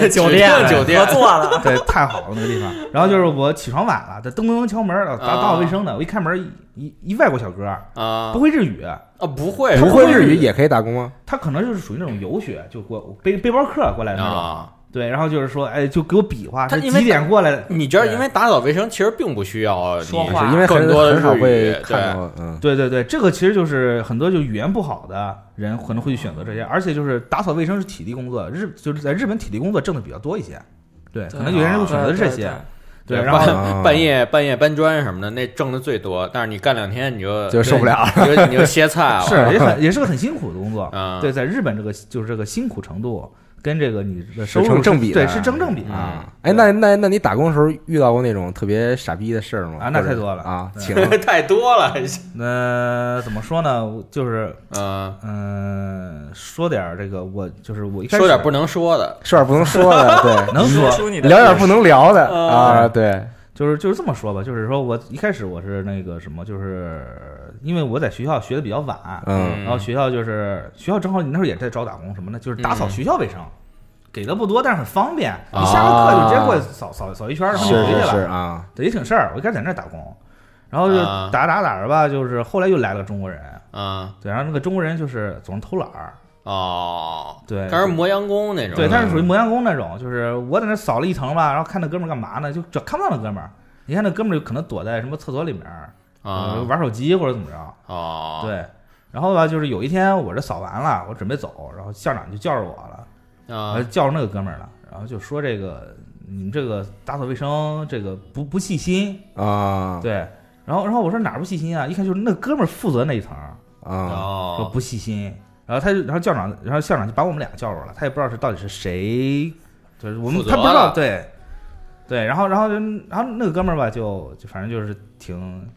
酒指店定酒店合作了，对，太好了那个地方。然后就是我起床晚了，在噔噔噔敲门，打打扫卫生的，我一开门，一一一外国小哥，啊不会日语，啊不会不会日语也可以打工吗？他可能就是属于那种游学，就过背背包客过来的那种。啊。对，然后就是说，哎，就给我比划，他几点过来的？你觉得，因为打扫卫生其实并不需要说话因为很更多的很少会对看到，嗯，对对对，这个其实就是很多就语言不好的人可能会去选择这些，而且就是打扫卫生是体力工作，日就是在日本体力工作挣的比较多一些。对，可能有些人会选择这些。对，然后半夜半夜搬砖什么的，那挣的最多。但是你干两天你就就受不了了。你就你就歇菜 了。是也很也是个很辛苦的工作。嗯，对，在日本这个就是这个辛苦程度跟这个你的收入成正比的，对，是成正比的啊。哎，那那那你打工的时候遇到过那种特别傻逼的事儿吗？啊那太多了啊，请 太多了。那怎么说呢？就是嗯，嗯，说点儿这个，我就是我一开始说点不能说的。说点不能说的，对，能说，聊点不能聊的嗯啊，对，就是就是这么说吧，就是说我一开始我是那个什么，就是因为我在学校学的比较晚，嗯然后学校就是学校正好你那时候也在招打工什么的，就是打扫嗯。学校卫生，给的不多，但是很方便，你啊下个课就直接过去扫扫扫一圈，然后就回去是是了，啊，对，也挺事儿。我一开始在那儿打工，然后就啊。打打打着吧，就是后来又来了个中国人，啊。对，然后那个中国人就是总是偷懒儿，哦，对，他是磨洋工那种。对，他是属于磨洋工那种，就是我在那扫了一层吧，然后看那哥们儿干嘛呢？就只看不到那哥们儿，你看那哥们儿可能躲在什么厕所里面儿，呃啊玩手机或者怎么着。哦，对，然后吧，就是有一天我这扫完了，我准备走，然后校长就叫着我了，啊呃叫着那个哥们儿了，然后就说这个你们这个打扫卫生这个不不细心，啊对。然后然后我说哪儿不细心啊？一看就是那哥们儿负责那一层，啊，说哦不细心。然后他就，然后校长，然后校长就把我们俩叫住了，他也不知道是到底是谁，就是我们他不知道，对，对，然后然后就然后那个哥们儿吧，就就反正就是挺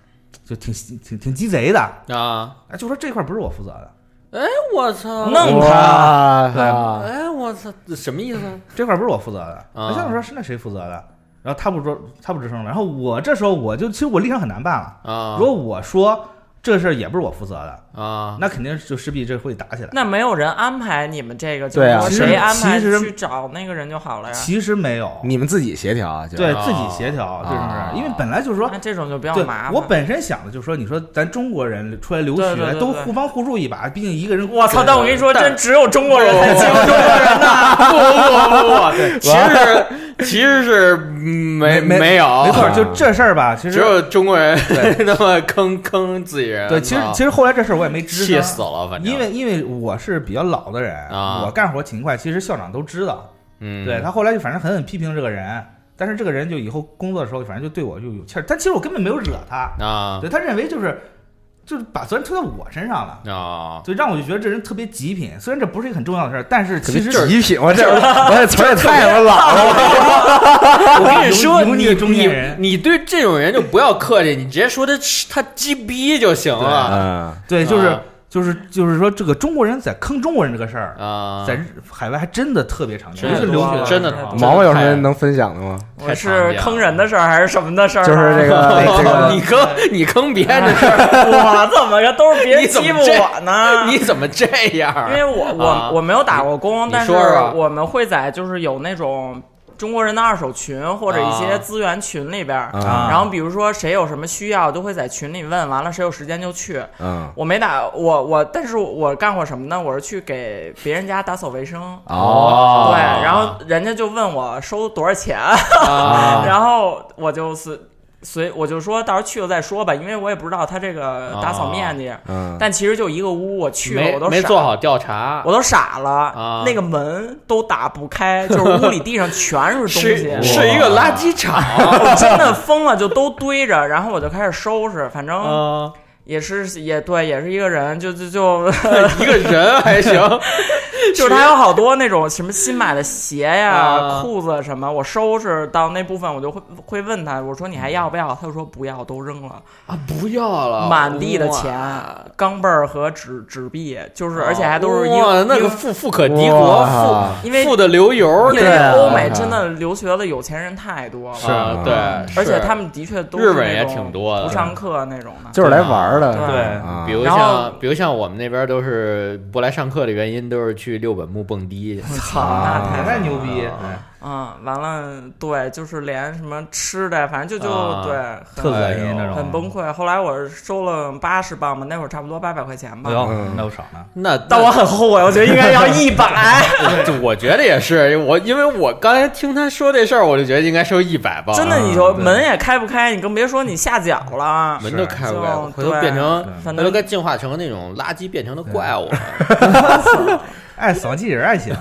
就挺挺挺鸡贼的，啊！哎，就说这块不是我负责的，哎我操！弄他，哇对啊哎，我操！这什么意思？这块不是我负责的。啊校长说是那谁负责的？然后他不说，他不吱声了。然后我这时候我就其实我立场很难办了，啊如果我说这事儿也不是我负责的，啊！那肯定就势必这会打起来。那没有人安排你们这个，对啊就是说谁安排其实去找那个人就好了呀。其实没有，你们自己协调啊，就对啊自己协调这种事啊儿，因为本来就是说那这种就比较麻，烦。我本身想的就是说，你说咱中国人出来留学都互帮互助一把，毕竟一个人。我操！但我跟你说，真只有中国人 才欺负中国人呐。不不不 其实其实是嗯没没没有，没错，就这事儿吧，其实只有中国人对 那么坑坑自己人。对，其实啊其实后来这事儿我也没吱声，气死了，反正。因为因为我是比较老的人，啊。我干活勤快，其实校长都知道。嗯，对他后来就反正狠狠批评这个人，但是这个人就以后工作的时候，反正就对我就有气儿，但其实我根本没有惹他，啊。对他认为就是就是把责任推到我身上了。啊，所以让我就觉得这人特别极品，虽然这不是一个很重要的事儿，但是其实极品，我这 我这词儿也太他妈老了，我跟你说，你中年人你你对这种人就不要客气，你直接说他他鸡逼就行了。嗯，对，就是、啊就是就是说，这个中国人在坑中国人这个事儿，啊。在日海外还真的特别常见，真的尤其是留学真的真的毛毛有什么能分享的吗？我是坑人的事儿还是什么的事儿啊？就是这个 你坑你坑别人的事儿，我怎么着都是别人欺负我呢？你怎么这样？因为我我、啊我没有打过工，但是我们会在就是有那种中国人的二手群或者一些啊。资源群里边儿，啊。然后比如说谁有什么需要，都会在群里问，完了谁有时间就去。嗯，我没打我我，但是我干过什么呢？我是去给别人家打扫卫生。哦，对，然后人家就问我收多少钱，啊。然后我就是随我就说到时候去了再说吧，因为我也不知道他这个打扫面积。嗯，但其实就一个屋，我去了我都傻没做好调查，我都傻了，啊。那个门都打不开，就是屋里地上全是东西。是，是一个垃圾场。我真的疯了，就都堆着，然后我就开始收拾，反正啊也是也对，也是一个人，就就就 一个人还行，就是他有好多那种什么新买的鞋呀、啊。裤子什么，我收拾到那部分，我就会会问他，我说你还要不要？他就说不要，都扔了，啊，不要了，满地的钱，钢镚儿和纸纸币，就是而且还都是英哇那个富富可敌国，富因为富富的流油，因为欧美真的留学的有钱人太多了，是啊对，而且他们的确都日本也是那种挺多的。不上课那种的，就是来玩对。啊。比如像比如像我们那边都是不来上课的原因，都是去六本木蹦迪。操，啊那太太牛逼，啊嗯，完了，对，就是连什么吃的，反正就就、啊对，特恶心那种，很崩溃。后来我收了八十磅吧，那会儿差不多八百块钱吧那不少呢。那但我很后悔，我觉得应该要 一百。就 我觉得也是，我因为我刚才听他说这事儿，我就觉得应该收一百磅，真的，你就门也开不开，你更别说你下脚了。门都开不开，就回头变成对反正回头该进化成那种垃圾变成的怪物了。爱扫地人还行，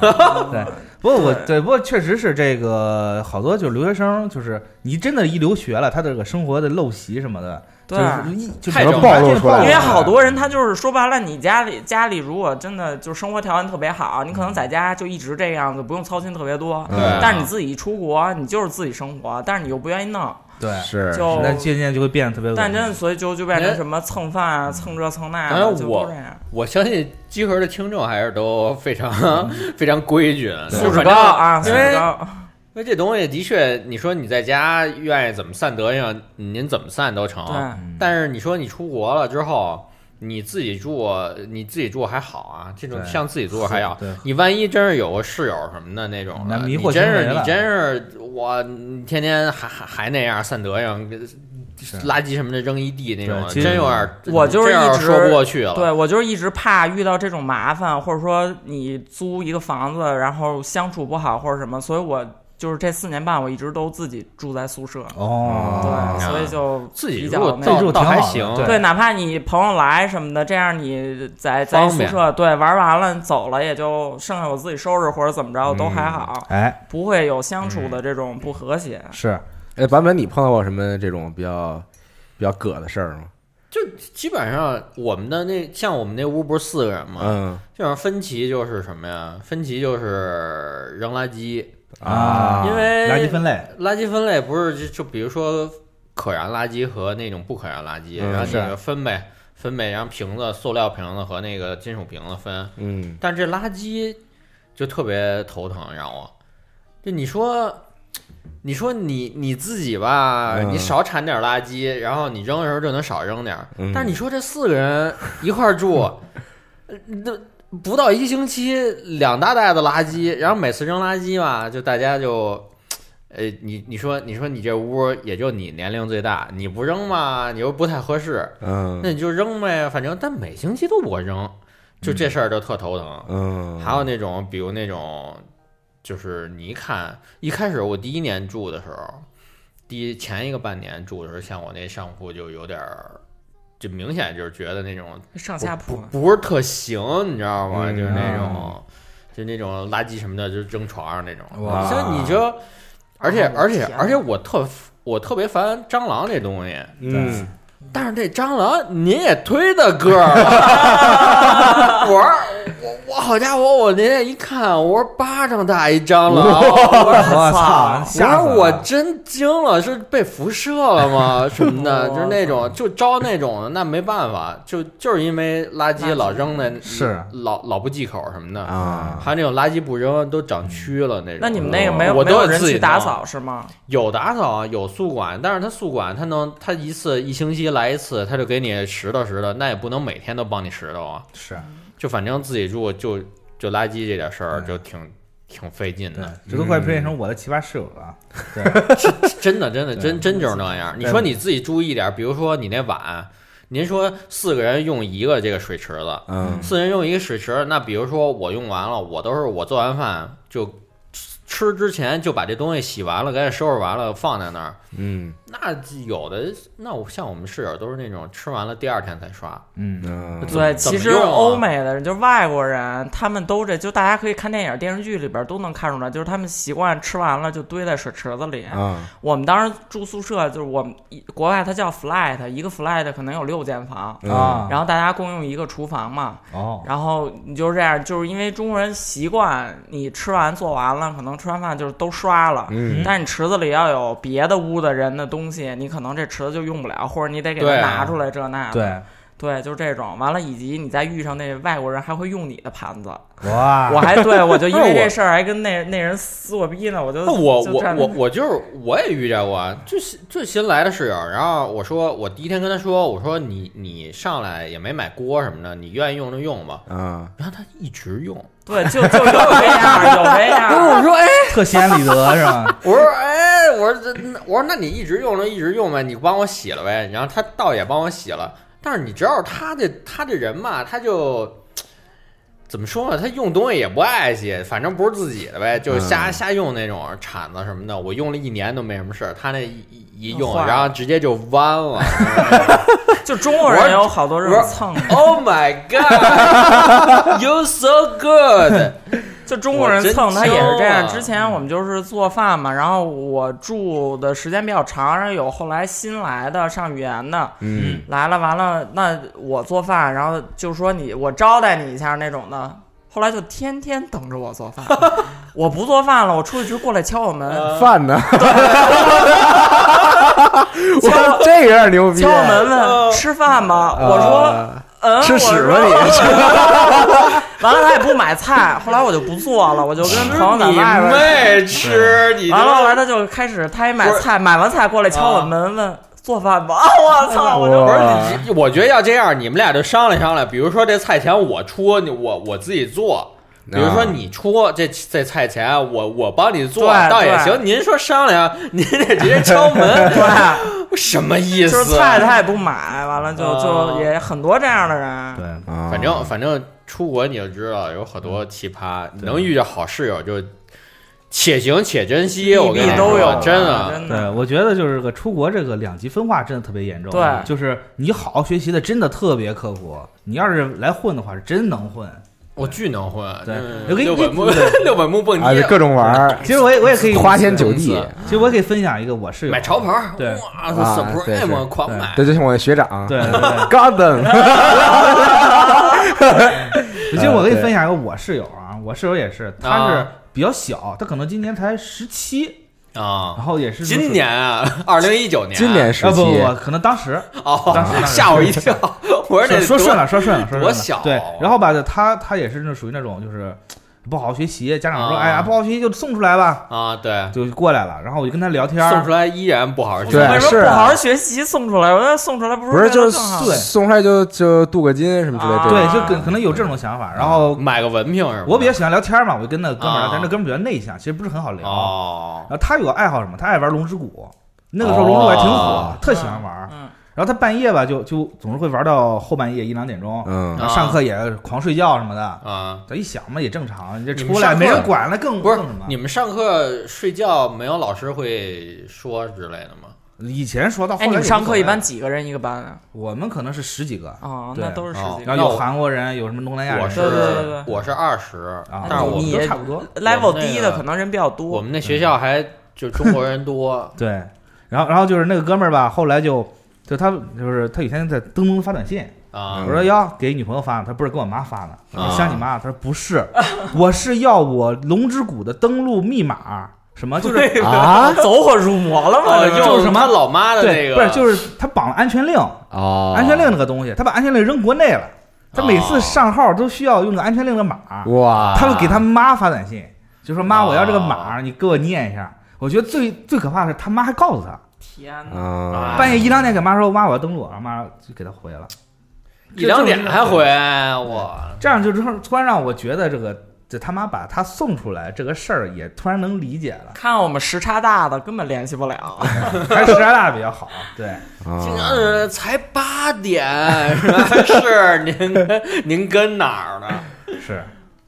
对。不过我对，不过确实是这个，好多就是留学生，就是你真的，一留学了，他这个生活的陋习什么的，对就是一就是太正暴露出来了因为好多人他就是说白了，你家里家里如果真的就生活条件特别好，你可能在家就一直这样子，不用操心特别多。但是你自己一出国，你就是自己生活，但是你又不愿意弄，对，是就那渐渐就会变得特别恶心。但真的所以就就变成什么蹭饭啊、蹭这蹭那当的，就然我都这样。我相信集合的听众还是都非常 非常规矩，素质高啊，素因为质高。因为这东西的确，你说你在家愿意怎么散德行，您怎么散都成。对，但是你说你出国了之后，你自己住，你自己住还好啊，这种像自己住还好。你万一真是有个室友什么的那种的，那迷惑你真是你真是我，你天天还还还那样散德行，垃圾什么的扔一地那种真有点，我就是一直说不过去了。对我就是一直怕遇到这种麻烦，或者说你租一个房子，然后相处不好或者什么，所以我就是这四年半我一直都自己住在宿舍。哦，对，所以就自己比住倒较那个自己住倒还行，对对，哪怕你朋友来什么的，这样你在在宿舍对玩完了走了，也就剩下我自己收拾或者怎么着都还好，哎，不会有相处的这种不和谐。是哎，版本你碰到过什么这种比较比较葛的事儿吗？就基本上我们的那像我们那屋不是四个人吗？嗯基本上分歧就是什么呀？分歧就是扔垃圾，啊，因为垃圾分类，垃圾分类不是就就比如说可燃垃圾和那种不可燃垃圾，嗯然后是你就分呗，分呗，然后瓶子、塑料瓶子和那个金属瓶子分。嗯但这垃圾就特别头疼，让我。就你说，你说你你自己吧，嗯你少产点垃圾，然后你扔的时候就能少扔点。嗯但是你说这四个人一块住，呃那不到一星期两大袋子垃圾，然后每次扔垃圾嘛，就大家就。呃，你你说你说你这屋也就你年龄最大，你不扔嘛，你又不太合适，嗯那你就扔呗，反正但每星期都我扔，就这事儿就特头疼。嗯，还有那种，比如那种，就是你一看，一开始我第一年住的时候，第一前一个半年住的时候，像我那上铺就有点儿，就明显就是觉得那种上下铺不不是特行，你知道吗？嗯就是那种，就那种垃圾什么的，就扔床上那种。哇像你就，而且啊而且而且我特我特别烦蟑螂这东西，嗯但是这蟑螂您也忒大个儿了，我我我好家伙，我那天一看，我说巴掌大一蟑螂，我我操，我吓死说我真惊了，是被辐射了吗？什么的，就是那种就招那种，那没办法，就就是因为垃圾老扔的，是。老老不忌口什么的，啊，还有那种垃圾不扔都长蛆了那种。那你们那个没有我没有人都是自己去打扫是吗？有打扫啊，有宿管，但是他宿管他能他一次一星期来一次，他就给你拾掇拾掇，那也不能每天都帮你拾掇啊。是就反正自己住就就垃圾这点事儿就挺挺费劲的，，这都快变成我的奇葩室友了 啊。对，真的真的真真就是那样。你说你自己注意点，比如说你那碗，您说四个人用一个这个水池子，嗯四人用一个水池，那比如说我用完了，我都是我做完饭就吃吃之前就把这东西洗完了，赶紧收拾完了放在那儿。嗯那有的那我像我们室友都是那种吃完了第二天才刷，嗯，嗯对，其实欧美的人，就是外国人，他们都这，就大家可以看电影、电视剧里边都能看出来，就是他们习惯吃完了就堆在水池子里。啊。我们当时住宿舍，就是我们一国外它叫 flat，一个 flat 可能有六间房，啊，然后大家共用一个厨房嘛。哦，然后你就是这样，就是因为中国人习惯，你吃完做完了，可能吃完饭就是都刷了。嗯。但是你池子里要有别的屋的人的东西，你可能这池子就用不了，或者你得给它对啊拿出来这那的。对，对，就是这种。完了，以及你再遇上那外国人还会用你的盘子，哇，我还对我就因为 这事儿还跟那那人撕我逼呢，我就那我就我我我就是我也遇见过，啊最新最新来的室友，然后我说我第一天跟他说，我说你你上来也没买锅什么的，你愿意用就用吧，嗯然后他一直用，对，就就有这样，有这样。不是我说哎，特心安理得是吧？我说哎，我说这那我说那你一直用着一直用呗，你帮我洗了呗，然后他倒也帮我洗了，但是你知道他这他这人嘛，他就。怎么说呢？他用东西也不爱惜，反正不是自己的呗，就瞎、嗯瞎用那种铲子什么的。我用了一年都没什么事儿，他那一一一用，然后直接就弯了。就中国人有好多这种蹭的，oh my god, you so good！就中国人蹭他也是这样。之前我们就是做饭嘛，然后我住的时间比较长，然后有后来新来的上语言的，嗯来了，完了，那我做饭，然后就说你我招待你一下那种的。后来就天天等着我做饭，我不做饭了，我出去就过来敲我门，饭呢？敲我这有点牛逼。敲我门问吃饭吗？我说啊嗯，吃屎吧我你说 完了他也不买菜，后来我就不做了，我就跟朋友在你外边。妹吃你！完了后来他就开始他也买菜，买完菜过来敲我门问做饭吧。我操！我就不是我觉得要这样，你们俩就商量商量。比如说这菜钱我出，我我自己做。比如说你出这这菜钱，我我帮你做，倒也行。您说商量，您得直接敲门，对，什么意就是思？菜他也不买，完了就就啊也很多这样的人。对，啊反正反正出国你就知道有很多奇葩，能遇见好室友就且行且珍惜。我跟你说必都有，真的。对，真的。我觉得就是个出国这个两极分化真的特别严重。对就是你好好学习的真的特别刻苦，你要是来混的话是真能混。我巨能混，对嗯我给你六本木对六本木蹦啊，迪就，各种玩儿，其实我也我也可以花天酒地。其实我也可以分享一个我室友买潮牌儿，对哇啊对是，Supreme 狂买，对就像我的学长，对。Garden，其实我可以分享一个我室友啊，我室友也是，他是啊比较小，他可能今年才十七，啊。然，后也是今年啊，二零一九年，今年时期。啊不不不，可能当时。哦吓我一跳，我说这多说顺了说顺了说顺了，多小啊。对，然后吧，他他也是那属于那种就是不好好学习，家长说啊哎呀不好好学习就送出来吧，啊，对，就过来了，然后我就跟他聊天儿，送出来依然不好好学习，对为什么不好好学习送出来？我觉得送出来不是不是就是更好对送出来就就镀个金什么之类的。啊对，就可可能有这种想法，然后买个文凭是吧？我比较喜欢聊天嘛，我就跟那哥们儿聊天，啊那哥们儿比较内向，其实不是很好聊。哦然后他有个爱好什么？他爱玩龙之谷，那个时候龙之谷还挺火哦，特喜欢玩。嗯，然后他半夜吧，就就总是会玩到后半夜一两点钟，嗯然后上课也狂睡觉什么的。啊，咱一想嘛，也正常，你这出来没人管，了更不是什么？你们上课睡觉没有老师会说之类的吗？以前说到后哎，来你们上课一般几个人一个班啊？我们可能是十几个，哦，那都是十哦几个。然后有韩国人，有什么东南亚人，我是对对对对我是二十，啊，但是我你们都差不多。level 低的可能人比较多我。们那学校还就中国人多 对，然后然后就是那个哥们儿吧，后来就就他就是他有一天在登东发短信，啊。我说要给女朋友发的，他不是给我妈发的，我说啊想你妈，他说不是，我是要我龙之谷的登录密码，什么就是啊？走火入魔了吗？就是什么老妈的那对，个，不是就是他绑了安全令，哦，安全令那个东西，他把安全令扔国内了，他每次哦。上号都需要用个安全令的码，哇，他会给他妈发短信，就说妈，我要这个码，哦。你给我念一下。我觉得最最可怕的是他妈还告诉他，天哪！啊，半夜一两点给妈说妈我要登录，然后妈就给他回了。一两点还回，我这样就突然突然让我觉得这个这他妈把他送出来这个事儿也突然能理解了，看我们时差大的根本联系不了。还是时差大比较好。对，经常啊是才八点，是吧？是您跟您跟哪儿呢？是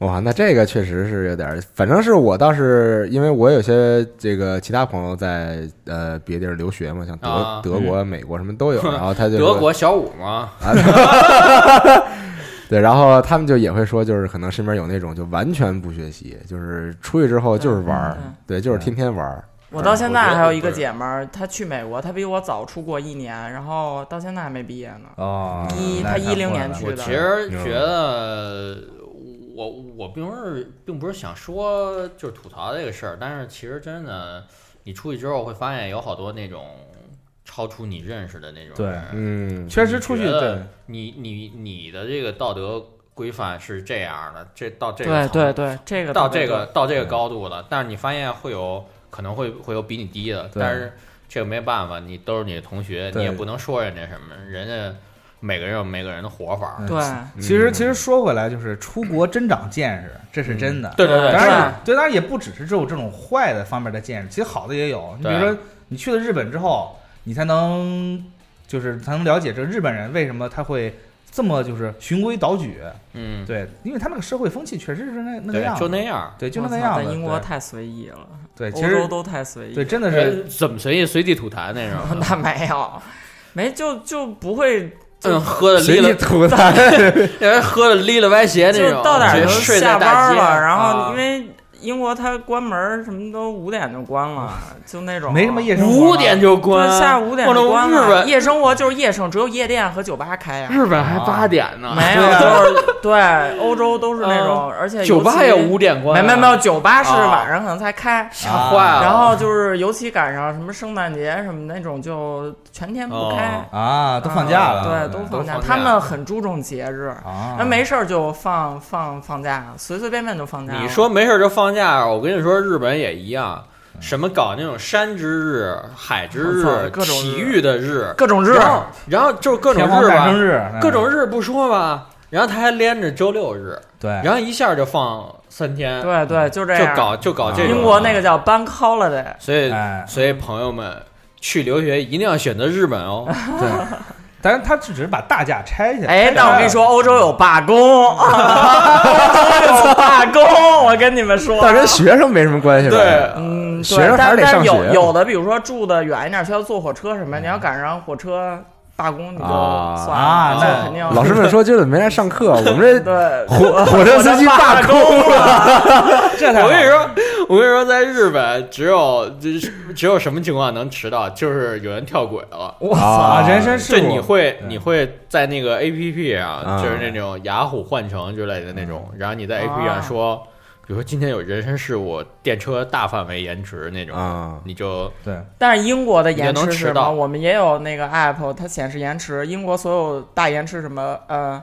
哇，那这个确实是有点儿，反正是我倒是因为我有些这个其他朋友在呃别地儿留学嘛，像德、啊德国、美国什么都有，然后他就德国小五嘛，对，然后他们就也会说，就是可能身边有那种就完全不学习，就是出去之后就是玩儿，对，就是天天玩儿。我到现在还有一个姐们儿，她去美国，她比我早出国一年，然后到现在还没毕业呢。哦，一他10太坏了年去的我其实觉得，我我并不是并不是想说就是吐槽这个事儿，但是其实真的，你出去之后会发现有好多那种超出你认识的那种对人，嗯，确实出去你觉得对你你你的这个道德规范是这样的，这到这个对层对对，这个到这个到这个高度了，但是你发现会有可能会会有比你低的，但是这个没办法，你都是你的同学，你也不能说人家什么，人家每个人有每个人的活法。嗯对其实其实说回来，就是出国真长见识，这是真的。对对对当然也对，当然也不只是只有这种坏的方面的见识，其实好的也有。你比如说，你去了日本之后，你才能就是才能了解这个日本人为什么他会这么就是循规蹈矩。嗯，对，因为他那个社会风气确实是那那个样，就那样。对，就那个样子。但英国太随意了，对，其实欧洲都太随意。对，真的是呃怎么随意随地吐痰那种？那没有，没就就不会嗯，喝的随地离了，吐痰，人喝的离了歪斜那就种，到哪儿就睡在下大街班了，然后啊。因为英国它关门儿什么都五点就关了，就那种没什么夜生活嘛五点就对关，下午五点就关了。日本夜生活就是夜生，只有夜店和酒吧开呀。日本还八点呢，没有，就是对欧洲都是那种，而且尤其酒吧也五点关啊，没没没有，酒吧是啊晚上可能才开。吓坏了。然后就是，尤其赶上什么圣诞节什么那种，就全天不开，啊，都放假了，对，都放假。他们很注重节日，啊，那没事儿就放放放假，随随便便就放假了。你说没事儿就放假，我跟你说，日本也一样，什么搞那种山之日、海之日、各种体育的日，各种日。然后然后就是各种日吧，各种日不说吧，然后他还连着周六日，对，然后一下就放三天，对对，就这样。就搞就搞这种。英国那个叫 Bank Holiday，所以哎所以朋友们去留学一定要选择日本哦。对，但是他只是把大架拆下来。哎，拆下来但我跟你说，欧洲有罢工，罢工，我跟你们说。但跟学生没什么关系吧？对嗯，学，生还是得上学但有学有的，比如说住的远一点，需要坐火车什么，你要赶上火车罢工，你就啊算了，啊那肯定要老师们说今儿怎么没来上课？我们这 对火火车司机罢工了。这太好我跟你说，我跟你说，在日本只有就是只有什么情况能迟到，就是有人跳轨了。我啊操，人身事故，这你会你会在那个 A P P 上，啊就是那种雅虎换乘之类的那种，然后你在 A P P 上说，比如说今天有人身事故，电车大范围延迟那种，啊你就对但是英国的延迟是什么？我们也有那个 app，它显示延迟。英国所有大延迟什么呃，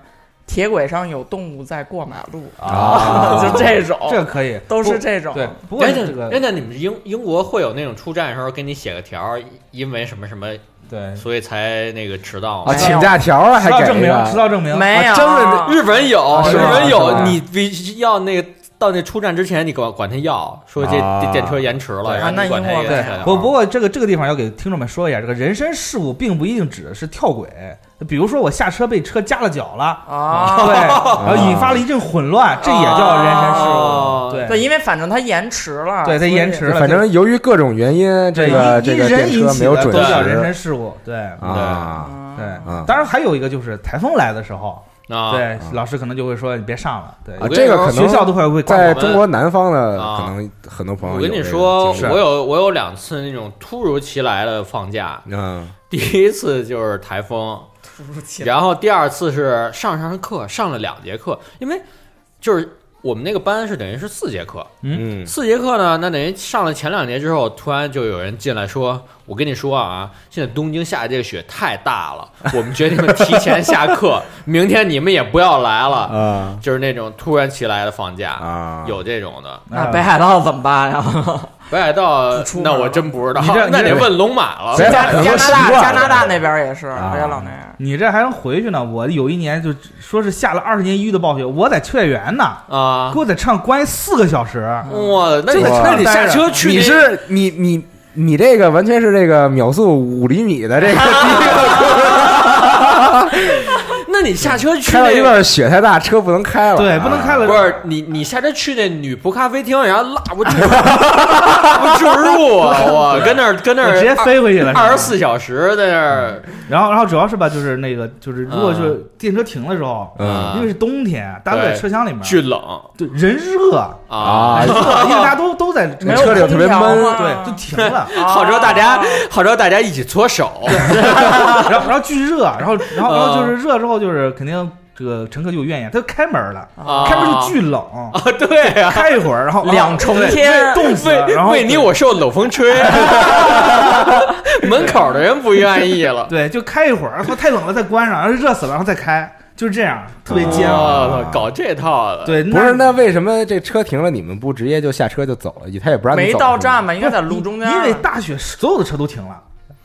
铁轨上有动物在过马路，啊 就这种，这可以，都是这种。对。不过哎这个那那你们英英国会有那种出站的时候给你写个条儿，因为什么什么，对。所以才那个迟到。啊，请假条啊，还给证明，迟到证明。没有，真的，日本有，日本有，吧？你必须要那个到那出站之前，你管管他要，说这电车延迟了，然后啊那你管他英国对一个，不不过这个这个地方要给听众们说一下，这个人身事故并不一定指的是跳轨，比如说我下车被车夹了脚了，啊，对，然后引发了一阵混乱，这也叫人身事哦。故，对。对，因为反正它延迟了，对，它延迟了，反正由于各种原因，这个因这个人引起车没有准的都叫人身事故，对。啊。对。嗯。当然还有一个就是台风来的时候，啊，对老师可能就会说你别上了，对。这个可能学校都会会在中国南方的，啊。可能很多朋友我跟你说，我有我有两次那种突如其来的放假，嗯。第一次就是台风，突如其来然后第二次是上上课上了两节课，因为就是我们那个班是等于是四节课，嗯四节课呢，那等于上了前两节之后，突然就有人进来说：“我跟你说啊，现在东京下的这个雪太大了，我们决定提前下课，明天你们也不要来了。啊”就是那种突然其来的放假，啊，有这种的。那北海道怎么办呀？北海道出门那我真不知道你这，那得问龙马了。北海道加加拿大惯加拿大那边也是，啊也老那样。你这还能回去呢？我有一年就说是下了二十年一遇的暴雪，我在秋叶原呢，啊给，我在车上关四个小时，哇，那你这个那你下车待着你车去那是你你你这个完全是这个秒速五厘米的这个，你下车去那开到一半雪太大，车不能开了，对，不能开了。不是你，你下车去那女仆咖啡厅，然后拉不住，拉不住入啊！我跟那儿跟那儿直接飞回去了。二十四小时在那儿，然后，然后主要是吧，就是那个，就是如果是电车停的时候，嗯因为是冬天，大家都在车厢里面，巨冷对，人热，啊！因为大家都都在车里特别闷对，就停了。好之后大家，好之后大家一起搓手，然后然后巨热，然后然后然后就是热之后就是肯定这个乘客就有怨言，他就开门了，啊开门就巨冷，啊！对啊，开一会儿，然后两重天冻死了，然后为为你我受冷风吹，门口的人不愿意了。对就开一会儿，说太冷了再关上，然后热死了，然后再开，就是这样，特别煎熬。搞这套的，对，不是，那为什么这车停了，你们不直接就下车就走了？他也不让你没走到站吧？应该在路中间。因为大雪所有的车都停了，吗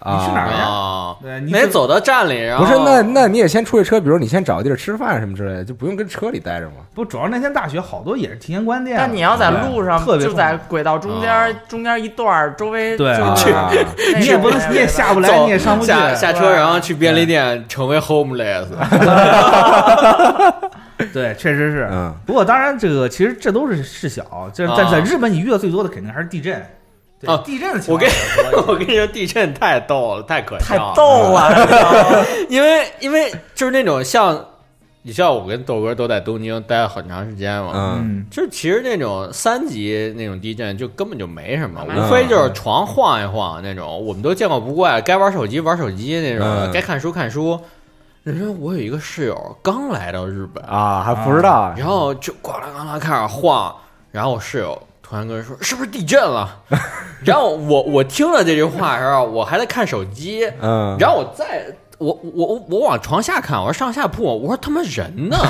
你去哪儿啊？啊，对，你是没走到站里，然后不是，那那你也先出去车，比如你先找个地儿吃饭什么之类的，就不用跟车里待着嘛？不主要那天大雪好多也是提前关店了，但你要在路上，特别就在轨道中间啊，中间一段儿，周围对。你也不能种你也下不来，走你也上不去，下下车，然后去便利店成为 homeless。对，确实是。嗯。不过当然，这个其实这都是事小，这啊。但在日本你遇到最多的肯定还是地震。对啊地震的情我跟 我跟你说，地震太逗了，太可太笑了。逗了，因为因为就是那种像，你像我跟豆哥都在东京待了很长时间嘛，嗯嗯，就是其实那种三级那种地震就根本就没什么，嗯无非就是床晃一晃那种，我们都见过不怪。该玩手机玩手机那种，嗯该看书看书。你说我有一个室友刚来到日本，啊，还不知道，然后就咣啷咣啷开始晃，然后我室友突然跟人说是不是地震了？然后我我听了这句话的时候，我还在看手机，嗯，然后我再我我我我往床下看，我说上下铺，我说他妈人呢？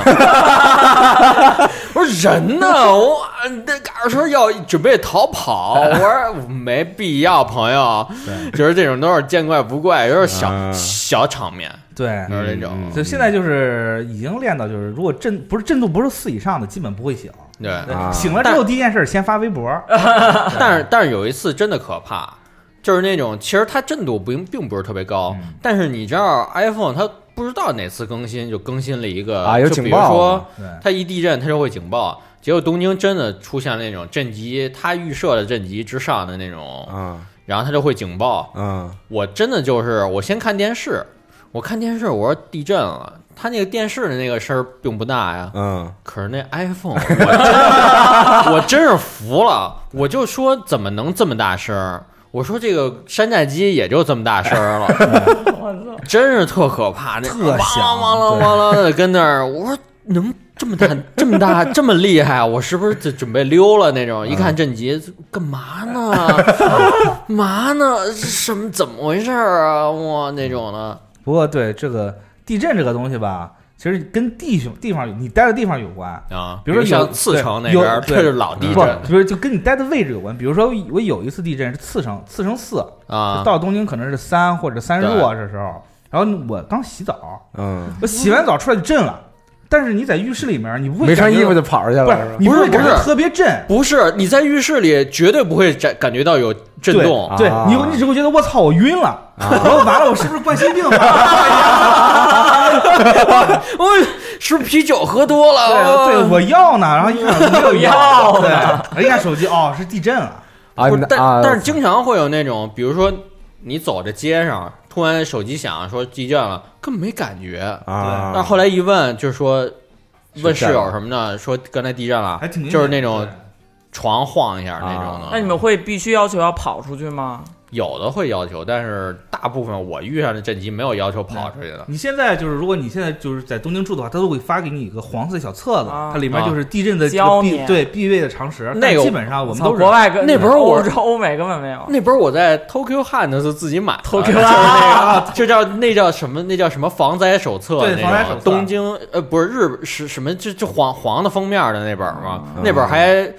我说人呢？我那嘎说要准备逃跑，我说没必要，朋友，就是这种都是见怪不怪，有点小、嗯小场面，对。就是那种。嗯就现在就是已经练到，就是如果震不是震度不是四以上的，基本不会醒。对，啊醒了之后第一件事先发微博，但是但是有一次真的可怕，就是那种其实它震度并并不是特别高，嗯但是你知道 iPhone 它不知道哪次更新就更新了一个啊有就比警报如说它一地震它就会警报，结果东京真的出现那种震级，它预设的震级之上的那种，嗯然后它就会警报。嗯我真的就是我先看电视，我看电视我说地震了，它那个电视的那个声儿并不大呀，嗯可是那 iPhone，我真 我真是服了，我就说怎么能这么大声儿？我说这个山寨机也就这么大声儿了，真是特可怕，那特响哇啦哇啦哇啦的跟那儿，我说能这么大这么大 这么厉害，我是不是就准备溜了那种？一看震级，干嘛呢？嘛呢？什么怎么回事儿啊？哇，那种的不过对这个地震这个东西吧，其实跟地形地方你待的地方有关。啊，比如说像次城那边这是老地不震，不是就跟你待的位置有关。比如说我有一次地震是次城，次城四，啊，到东京可能是三或者三弱这时候，然后我刚洗澡，嗯，我洗完澡出来就震了，但是你在浴室里面你不会没穿感觉衣服就跑出去了，不是是吧？你会感觉不是。不是特别震。不是，你在浴室里绝对不会感感觉到有震动，对啊。你你只会觉得我操我晕了，啊。然后完了我是不是冠心病了？我是不是啤酒喝多了？对对，我要呢，然后一看 没有药。对呢，一看手机哦是地震了，啊，不是，但但是经常会有那种，比如说你走在街上，突然手机响说地震了，根本没感觉。啊，但后来一问，就是说问室友什么的，说刚才地震了还挺，就是那种床晃一下那种啊的。那你们会必须要求要跑出去吗？有的会要求，但是大部分我遇上的震级没有要求跑出去的。你现在就是，如果你现在就是在东京住的话，他都会发给你一个黄色小册子，啊它里面就是地震的必对必备的常识。那个基本上我们都是国外跟那本儿我欧洲欧美根本没有。那本儿我在 Tokyo Hand 自己买的 Tokyo 就是那个，就叫那叫什么？那叫什么防灾手册？对防灾手册东京呃不是日是什么？就就黄黄的封面的那本儿嘛，嗯那本儿还。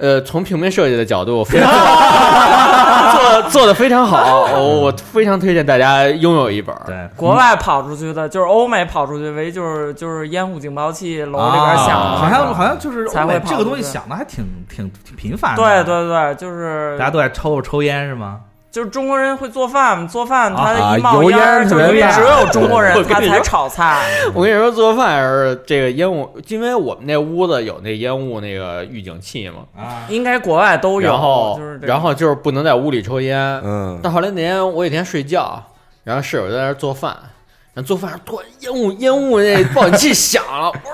呃，从平面设计的角度，非常 做做的非常好，我我非常推荐大家拥有一本儿。对国外跑出去的，就是欧美跑出去，唯一就是就是烟雾警报器楼里边响啊的，好像好像就是才会跑这个东西响的还挺挺挺频繁的。对对对，就是大家都在抽抽烟是吗？就是中国人会做饭，做饭它啊一冒油烟儿，就是因为特别只有中国人 他才炒菜。我跟你说，做饭是这个烟雾，因为我们那屋子有那烟雾那个预警器嘛，啊，应该国外都有，然后就是然后就是不能在屋里抽烟。嗯，但后来那天我有一天睡觉，然后室友在那做饭，然后做饭突然烟雾烟雾那报警器响了，我说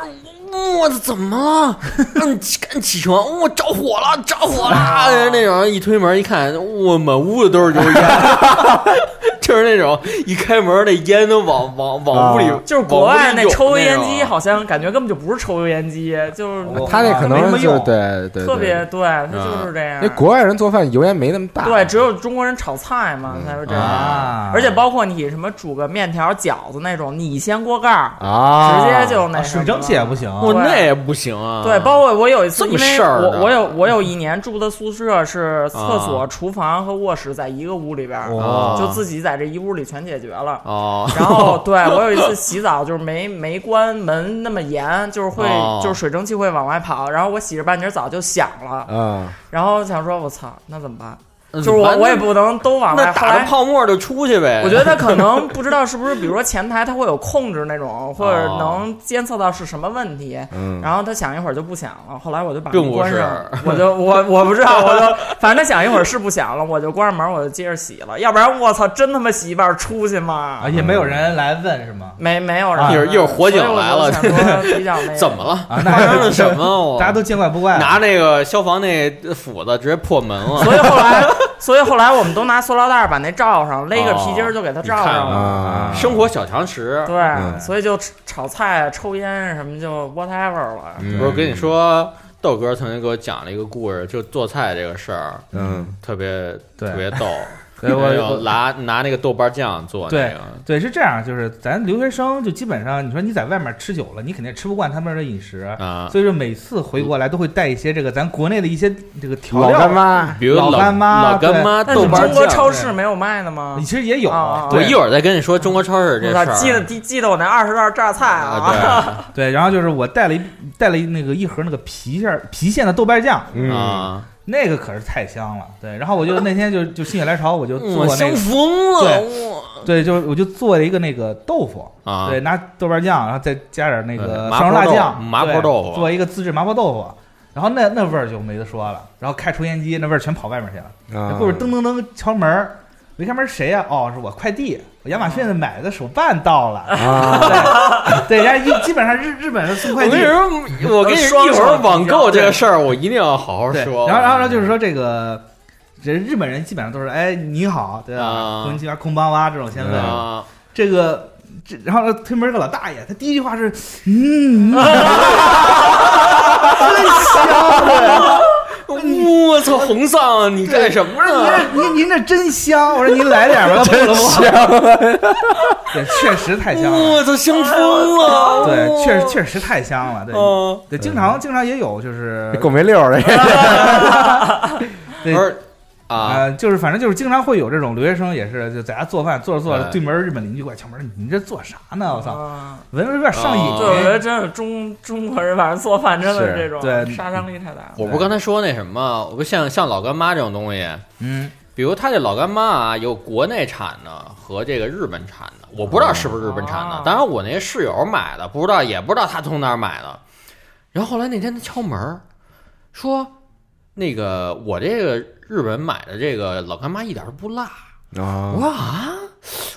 我我怎么了？让你起赶紧起床，我着火了，着火了！那种一推门一看，我满屋子都是油烟，就是那种一开门那烟都往往往屋里，啊。就是国外那抽油烟机，好像感觉根本就不是抽油烟机，就是他那可能就没什么用对对，特别对，对，它就是这样。那。国外人做饭油烟没那么大，对，只有中国人炒菜嘛才会这样。啊。而且包括你什么煮个面条、饺子那种，你掀锅盖儿，啊，直接就那水蒸气也不行，我那也不行啊。对，包括我有一次，因为事儿呢我我有我有一年住的宿舍是厕所、啊厨房和卧室在一个屋里边儿，就自己在这一屋里全解决了。哦，然后对我有一次洗澡就是没没关门那么严，就是会、哦就是水蒸气会往外跑，然后我洗着半截澡就响了，啊，然后想说我操，那怎么办？那就是我我也不能都往外。打着来泡沫就出去呗。我觉得他可能不知道是不是，比如说前台他会有控制那种，或者哦能监测到是什么问题。嗯，然后他响一会儿就不响了，后来我就把并不门关上是，我就我我不知道，我就反正他响一会儿是不响了，我就关上门，我就接着洗了，要不然我操，真他妈洗一半出去吗啊，？也没有人来问是吗？没没有人啊一会儿一会儿火警来了 比较 怎么了？啊，那发生了什么？我大家都见怪不怪了。拿那个消防那斧子直接破门了。所以后来，所以后来我们都拿塑料袋儿把那罩上，勒个皮筋儿就给它罩上了。啊，生活小常识。对，嗯所以就炒菜、抽烟什么就 whatever 了。嗯我跟你说，豆哥曾经给我讲了一个故事，就做菜这个事儿，嗯，特别对特别逗。对我拿拿那个豆瓣酱做那对个，对，是这样，就是咱留学生就基本上，你说你在外面吃久了，你肯定吃不惯他们的饮食，啊，所以说每次回国来都会带一些这个咱国内的一些这个调料老料。干妈，老比如老干妈老干妈但是豆瓣酱。中国超市没有卖的吗你？其实也有我一会儿再跟你说中国超市这，事儿。记得记记得我那二十袋榨菜啊！啊，对，然后就是我带了一带了一那个一盒那个郫县郫县的豆瓣酱，啊，那个可是太香了。对，然后我就那天就就心血来潮，我就做那个，疯了，对对，就是我就做了一个那个豆腐，啊，对，拿豆瓣酱，然后再加点那个嗯烧肉辣酱，麻婆对豆腐做一个自制麻婆豆腐。然后那那味儿就没得说了，然后开抽烟机，那味儿全跑外面去了。啊那过会儿噔噔噔敲门儿，我一开门谁呀、哦，是我快递，我亚马逊买的手办到了。啊，对，人家一基本上日日本的送快递我跟你，说，我跟你说，一会儿网购这个事儿，我一定要好好，说。然后然后然后就是说这个，这日本人基本上都是哎你好，对吧？啊空气啊空邦哇这种现在。啊，这个这然后推门个老大爷，他第一句话是嗯，我操，红丧，你干什么呢？您您您这真香，我说您来点吧，真香，对，确实太香了，我操，香疯了！对，确实确实太香了，对。嗯，对，经常经常也有，就是够没溜儿的，对不是啊，呃，就是反正就是经常会有这种留学生，也是就在家做饭，做着做着，对对门日本邻居过来敲门，你这做啥呢？我操，啊闻着有点上瘾。哦对，我觉得真是中中国人反正做饭真的是这种对杀伤力太大了。我不刚才说那什么，我不像像老干妈这种东西，嗯，比如他这老干妈啊，有国内产的和这个日本产的，我不知道是不是日本产的哦。当然，我那室友买的，不知道也不知道他从哪儿买的。然后后来那天他敲门儿，说那个我这个日本买的这个老干妈一点都不辣。啊我说啊，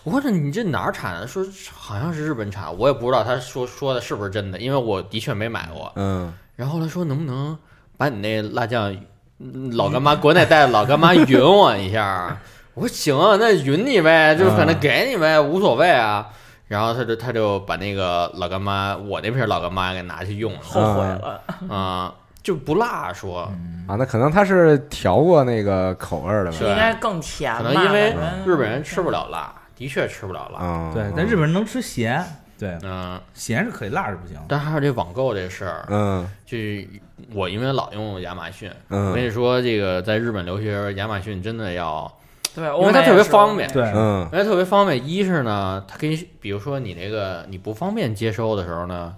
我说你这哪儿产的？说好像是日本产，我也不知道他说说的是不是真的，因为我的确没买过。嗯然后他说能不能把你那辣酱嗯老干妈国内带的老干妈匀我一下？我说行啊，那匀你呗，就反正给你呗，无所谓啊。然后他就他就把那个老干妈，我那瓶老干妈给拿去用了后悔了，啊、就不辣说，啊，那可能他是调过那个口味儿的吧？对应该更甜吧？可能因为日本人吃不了辣，的确吃不了辣。啊，对，但日本人能吃咸，对，嗯，咸是可以，辣是不行。但还有这网购这事儿，嗯就是我因为老用亚马逊，我跟嗯你说，这个在日本留学，亚马逊真的要，对，因为它特别方便。对，嗯因为特别方便，一是呢，它可以，比如说你那个你不方便接收的时候呢，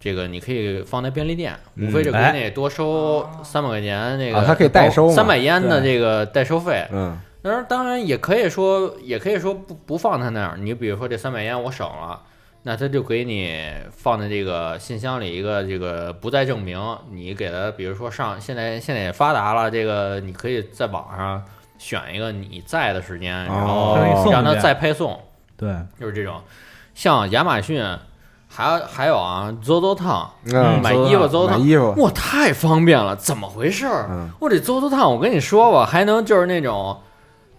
这个你可以放在便利店，嗯无非就给哎你多收三百块钱那个，啊它可以代收三百烟的这个代收费。嗯当然，当然也可以说，也可以说不不放他那儿。你比如说这三百烟我省了，那他就给你放在这个信箱里一个这个不再证明。你给他，比如说上现在现在也发达了，这个你可以在网上选一个你在的时间，然后让他再配送，对，就是这种。像亚马逊，还有还有啊，ZOZOTOWN 嗯，买衣服买 ZOZOTOWN，衣服，哇，太方便了！怎么回事儿？嗯我这 ZOZOTOWN，我跟你说吧，还能就是那种，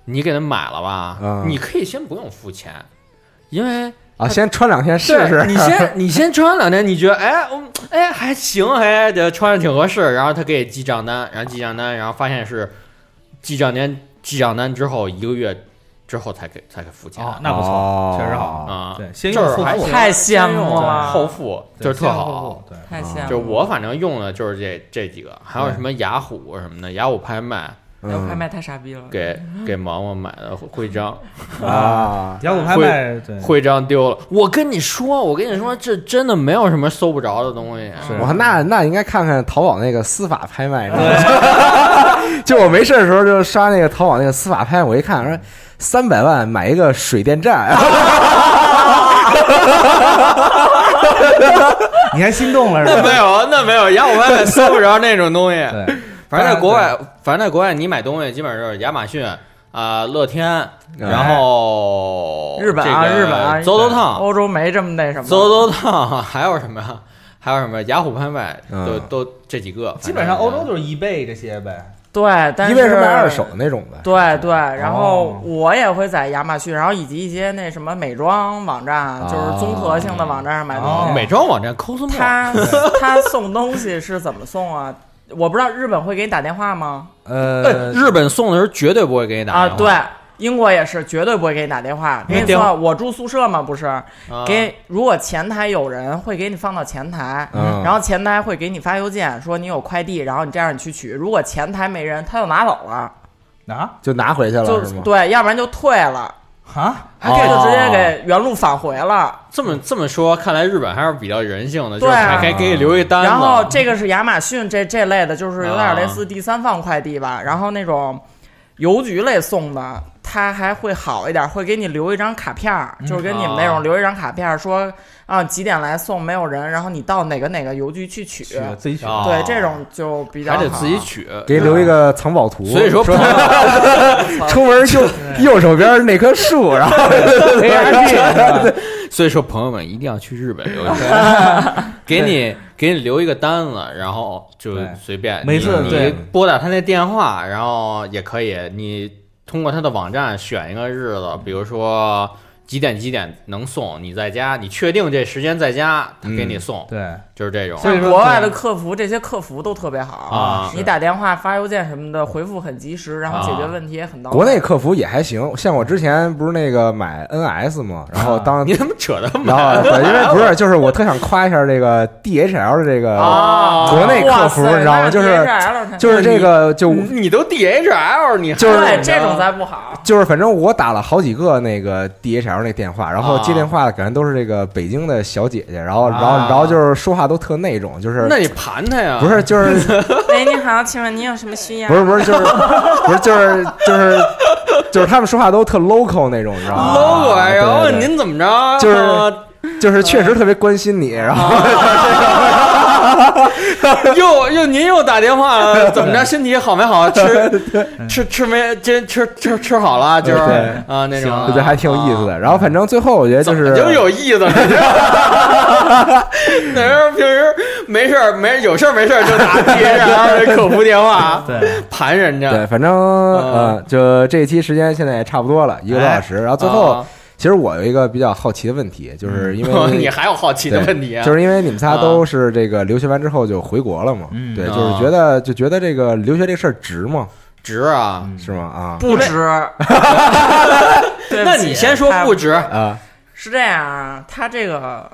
你给他买了吧，嗯你可以先不用付钱，因为啊，先穿两天试试。你先 你先穿两天，你觉得哎嗯哎还行，哎这穿着挺合适，然后他给你记账单，然后记账单，然后发现是记账单记账单之后一个月之后才给才给付钱哦，那不哦错，确实好。啊，对，先这用后付太羡慕先用了后付就是特好。对，太羡慕。就我反正用的就是这这几个，还有什么雅虎什么的，雅虎拍卖雅虎拍卖太傻逼了。给给毛毛买的徽章，啊，雅虎拍卖对徽章丢了。我跟你说，我跟你说，这真的没有什么搜不着的东西。是我那那应该看看淘宝那个司法拍卖。就我没事的时候就刷那个淘宝那个司法拍，我一看说三百万买一个水电站，你还心动了是那没吧？有，那没有，雅虎拍卖搜不着那种东西。对，反正在国外，反正在国外，你买东西基本上就是亚马逊啊、乐天，然后日本啊这个日本啊走走趟，欧洲没这么那什么。走走趟，还有什么呀？还有什么雅虎拍卖，嗯都都这几个。基本上欧洲是就是 eBay 这些呗。对，但是因为是卖二手的那种的。对对，然后哦我也会在亚马逊，然后以及一些那什么美妆网站，就是综合性的网站上买东哦西。美妆网站 Cosmo，他他送东西是怎么送啊？我不知道日本会给你打电话吗？呃哎，日本送的时候绝对不会给你打啊，电话对，英国也是绝对不会给你打电话。跟你说，我住宿舍嘛，不是啊给如果前台有人会给你放到前台，嗯然后前台会给你发邮件说你有快递，然后你这样你去取。如果前台没人，他就拿走了，拿就拿回去了就是吗？对，要不然就退了，啊，还可以就直接给原路返回了。这么这么说，看来日本还是比较人性的，就是对啊还还给你留一单子。然后这个是亚马逊这这类的，就是有点类啊似第三方快递吧。然后那种邮局类送的，它还会好一点，会给你留一张卡片儿，就是跟你们那啊种留一张卡片儿，说啊几点来送，没有人，然后你到哪个哪个邮局去取。自己取。啊对，这种就比较还得自己取。给你留一个藏宝图。所以说，出门右右手边那棵树，然后。所以说朋友们一定要去日本留学，给你给你留一个单子，然后就随便每次对你拨打他那电话，然后也可以你通过他的网站选一个日子，比如说几点几点能送，你在家，你确定这时间在家，他给你送，对，就是这种。像国外的客服，这些客服都特别好啊你打电话、发邮件什么的，回复很及时，然后解决问题也很到位。国内客服也还行，像我之前不是那个买 NS 嘛，然后当你怎么扯的然后对，因为不是，就是我特想夸一下这个 DHL 的这个啊，国内客服，你知道吗？就是就是这个就你都 DHL，你还就是这种才不好。就是反正我打了好几个那个 DHL 那电话，然后啊接电话的感觉都是这个北京的小姐姐，然后然后啊然后就是说话都特那种，就是那你盘他呀？不是就是 喂，你好，请问您有什么需要？不是不是就是不是就是就是就是他们说话都特 local 那种，你知道吗？local，然后您怎么着？就是就是确实特别关心你，然后 又又您又打电话了，怎么着？身体好没好？吃吃吃没？今吃吃吃好了，就是对啊那种，我觉得还挺有意思的。然后反正最后我觉得就是就有意思那时候平时没事儿没有事儿没事儿就打 DHL 的客服电话，对，盘人家。对，反正呃，就这一期时间现在也差不多了，一个多小时。然后最后啊，其实我有一个比较好奇的问题，就是因为 你还有好奇的问题啊？就是因为你们仨都是这个留学完之后就回国了嘛，嗯对，啊就是觉得就觉得这个留学这事儿值吗？值啊！是吗？啊不值。那你先说不值，啊是这样啊，他这个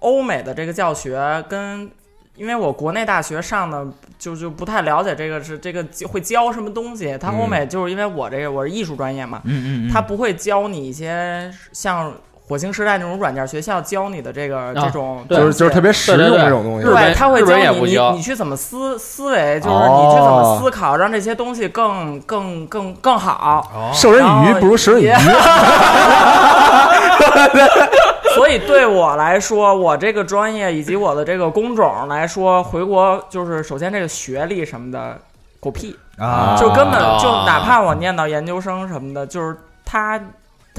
欧美的这个教学跟，因为我国内大学上的就就不太了解这个是这个会教什么东西。他欧美就是因为我这个我是艺术专业嘛，嗯嗯嗯，他不会教你一些像火星时代那种软件学校教你的这个这种对就是就是特别实用这种东西。对，他会教你你你去怎么思思维，就是你去怎哦么思考，让这些东西更更更更好。哦，授人以鱼不如食人以渔。所以对我来说，我这个专业以及我的这个工种来说，回国就是首先这个学历什么的狗屁，啊，就根本啊就哪怕我念到研究生什么的，就是他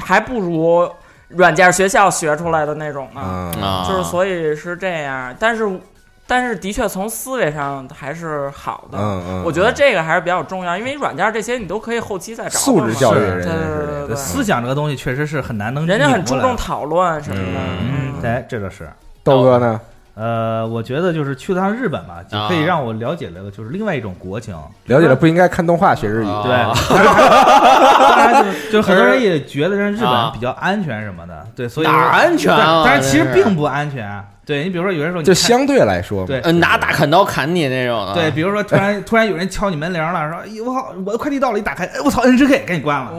还不如软件学校学出来的那种呢。就是所以是这样，但是但是的确从思维上还是好的。嗯嗯，我觉得这个还是比较重要，因为软件这些你都可以后期再找素质教育对人对对对对，思想这个东西确实是很难能人家很注重讨论什么的。嗯，哎，这个是。豆哥呢？呃，我觉得就是去趟日本吧，就可以啊让我了解了，就是另外一种国情。了解了不应该看动画学日语。啊。对，当然就是就很多人也觉得日啊。本比较安全什么的，对，所以哪安全但是其实并不安全。对你比如说有人说你就相对来说嘛，对呃拿大砍刀砍你那种的，对，比如说突然突然有人敲你门铃了，说：“哎呦我操，我的快递到了！”一打开，哎我操，NHK 赶紧关了。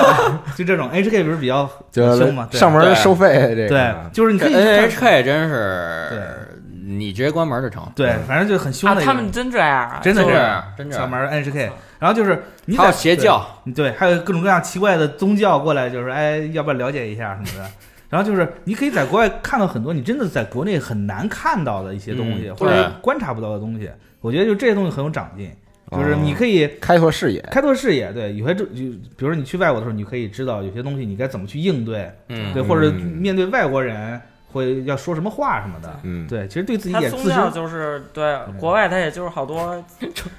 就这种 NHK 不是比较凶嘛？对上门收费这个。对，就是你可以 NHK 真是，你直接关门就成。对，反正就很凶啊，的一个。他们真这样啊？就是真的这样，真这样上门 NHK，然后就是你还有邪教，对对，还有各种各样奇怪的宗教过来，就是哎，要不要了解一下什么的。然后就是你可以在国外看到很多你真的在国内很难看到的一些东西，嗯或者观察不到的东西。我觉得就这些东西很有长进，就是哦你可以开拓视野。开拓视野。对，有些就就比如说你去外国的时候，你可以知道有些东西你该怎么去应对，嗯对，或者嗯面对外国人会要说什么话什么的。嗯，对，其实对自己他也自宗教身就是对国外，他也就是好多 那种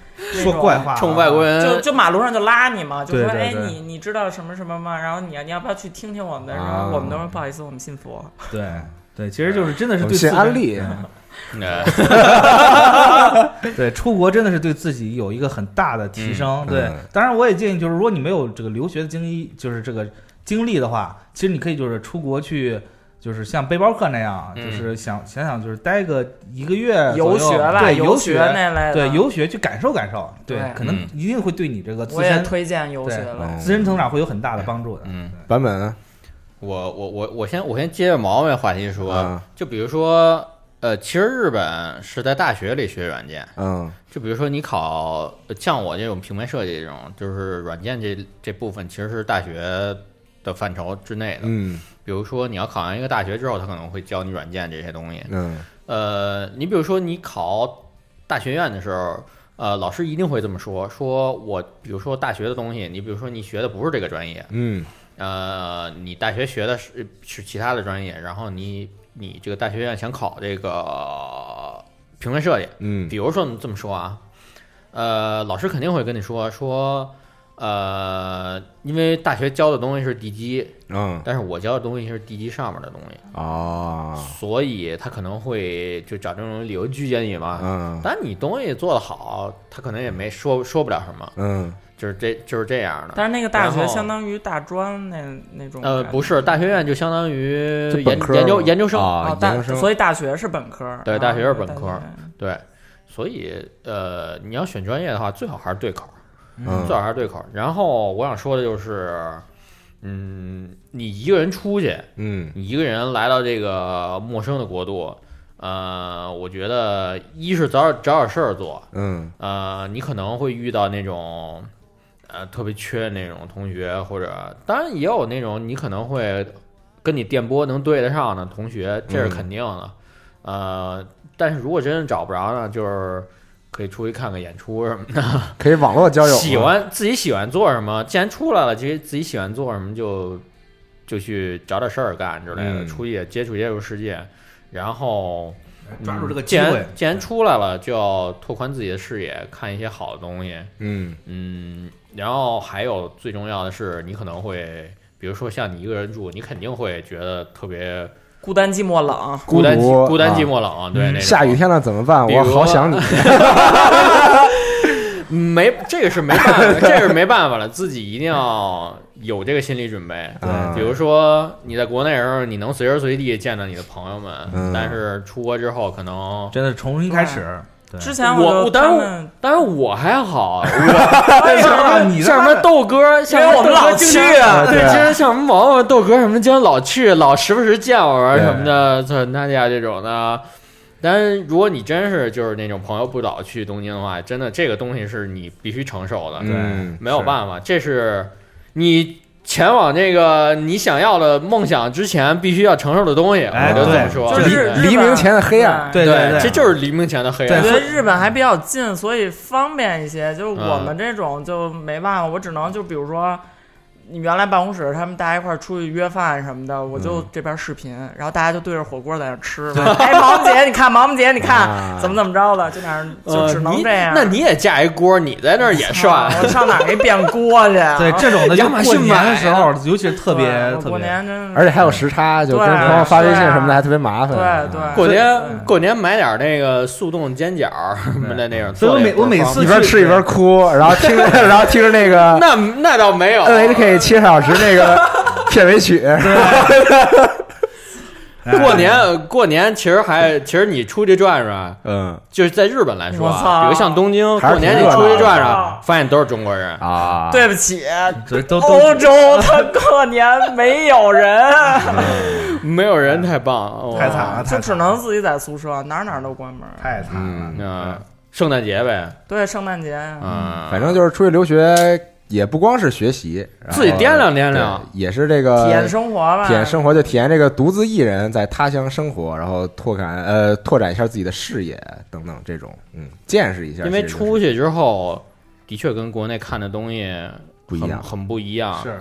说怪话，冲外国人。就就马路上就拉你嘛，就说哎，对对对。你你知道什么什么吗？然后你你要不要去听听我们的？然啊后我们都说不好意思，我们信佛。对对，其实就是真的是我们对安利。呃 对，出国真的是对自己有一个很大的提升。对。当然我也建议，就是如果你没有这个留学的经历，就是这个经历的话，其实你可以就是出国去，就是像背包客那样，嗯就是想想想，就是待个一个月游左右学吧，对，游学那类的，对游学去感受感受，对对，可能嗯一定会对你这个自我也身推荐游学对了。嗯自身成长会有很大的帮助的。嗯，版本呢我我我我先我先接着毛毛的话题说，啊就比如说，呃，其实日本是在大学里学软件，嗯就比如说你考像我这种平面设计这种，就是软件这这部分其实是大学的范畴之内的。嗯。比如说你要考上一个大学之后，他可能会教你软件这些东西。嗯。呃，你比如说你考大学院的时候，呃，老师一定会这么说：说我比如说大学的东西，你比如说你学的不是这个专业，嗯。呃，你大学学的是是其他的专业，然后你你这个大学院想考这个平面设计，嗯。比如说你这么说啊，呃，老师肯定会跟你说说，呃，因为大学教的东西是地基，嗯。但是我教的东西是地基上面的东西，哦所以他可能会就找这种理由拒绝你嘛。嗯。但你东西做得好，他可能也没说说不了什么，嗯。就是这就是这样的。但是那个大学相当于大专那那种呃，不是，大学院就相当于就研研究研究生，啊哦，大研究生。所以大学是本科，啊对大学是本科。对，所以呃，你要选专业的话，最好还是对口，嗯最好还是对口。然后我想说的就是，嗯，你一个人出去，嗯你一个人来到这个陌生的国度，呃，我觉得一是找点找点事儿做，嗯呃，你可能会遇到那种呃特别缺那种同学，或者当然也有那种你可能会跟你电波能对得上的同学，这是嗯肯定的。呃，但是如果真的找不着呢，就是可以出去看看演出什么的。可以网络交友，喜欢自己喜欢做什么，既然出来了，其实自己喜欢做什么就就去找点事儿干之类的，嗯出去接触接触世界，然后。抓住这个嗯既然机会，既然出来了，就要拓宽自己的视野，看一些好的东西。嗯嗯，然后还有最重要的是，你可能会，比如说像你一个人住，你肯定会觉得特别孤单寂寞冷，孤单孤孤单寂啊寞冷，对，那种下雨天了怎么办？我好想你。没这个是没办法，这个是没办法了，自己一定要有这个心理准备。对比如说你在国内的时候，你能随时随地见到你的朋友们，嗯但是出国之后可能真的重新开始。对。之前我就我当然当然我还好，我 啊你像什么豆哥，像我们老去啊对，对。经常像什么毛毛豆哥什么，经常老去，老时不时见我玩什么的，像他家这种的。但是如果你真是就是那种朋友不老去东京的话，真的这个东西是你必须承受的，对，没有办法，这是你前往这个你想要的梦想之前必须要承受的东西。哎我就这么说，就是黎明前的黑暗对对对这就是黎明前的黑暗我觉。得日本还比较近，所以方便一些。就是我嗯们这种就没办法，我只能就比如说，你原来办公室他们大家一块儿出去约饭什么的，我就这边视频，然后大家就对着火锅在那吃。哎，毛毛姐，你看，毛毛姐，你看啊怎么怎么着的，就那样，就呃只能这样。那你也架一锅，你在那儿也啊涮。我上哪儿给变锅去？对这种的，就亚马过逊买年的时候，尤其是特别特别。过年真而且还有时差，就跟朋友发微信什么的还特别麻烦。对啊对过年过年买点那个速冻煎饺什么的那种，所以我每我每次一边吃一边哭，然后听着 然后听着那个那那倒没有七个小时那个 片尾曲，哎 过年过年其实还其实你出去转转，嗯。就是在日本来说啊，比如像东京过年你出去转转，发现都是中国人。啊，对不起，这都都欧洲他过年没有人，没有人太棒，太惨了，就只能自己在宿舍，哪哪都关门。太惨了。圣诞节呗，对，圣诞节呀，嗯，反正就是出去留学，也不光是学习，自己掂量掂量。也是这个体验生活吧，体验生活，就体验这个独自一人在他乡生活，然后拓展呃拓展一下自己的视野等等这种，嗯，见识一下，因为出去之后，的确跟国内看的东西不一样。很很不一样，是。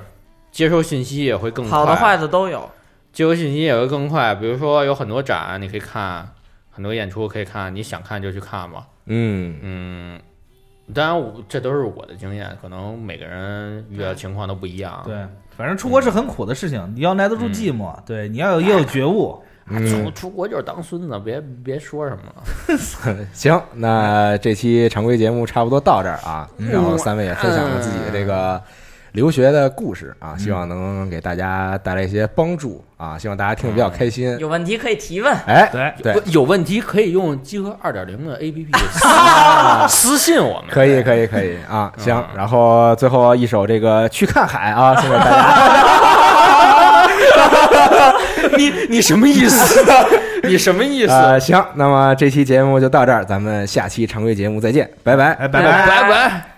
接收信息也会更快，好的坏的都有。接收信息也会更快。比如说有很多展你可以看，很多演出可以看，你想看就去看嘛。嗯。嗯，当然我这都是我的经验，可能每个人遇到情况都不一样。对，反正出国是很苦的事情，你要耐得住寂寞，对，你要有也有觉悟。出嗯，出国就是当孙子，别别说什么了。行，那这期常规节目差不多到这儿啊，嗯然后三位也分享了自己的这个留学的故事啊，希望能给大家带来一些帮助啊，希望大家听得比较开心。有问题可以提问。哎，对对有问题可以用集合二点零的 APP 私私信我们。可以，可以，可以啊，行嗯。然后最后一首这个《去看海》啊，送给大家。你你什么意思？你什么意思？呃，行，那么这期节目就到这儿，咱们下期常规节目再见，拜拜。哎，拜拜。拜拜。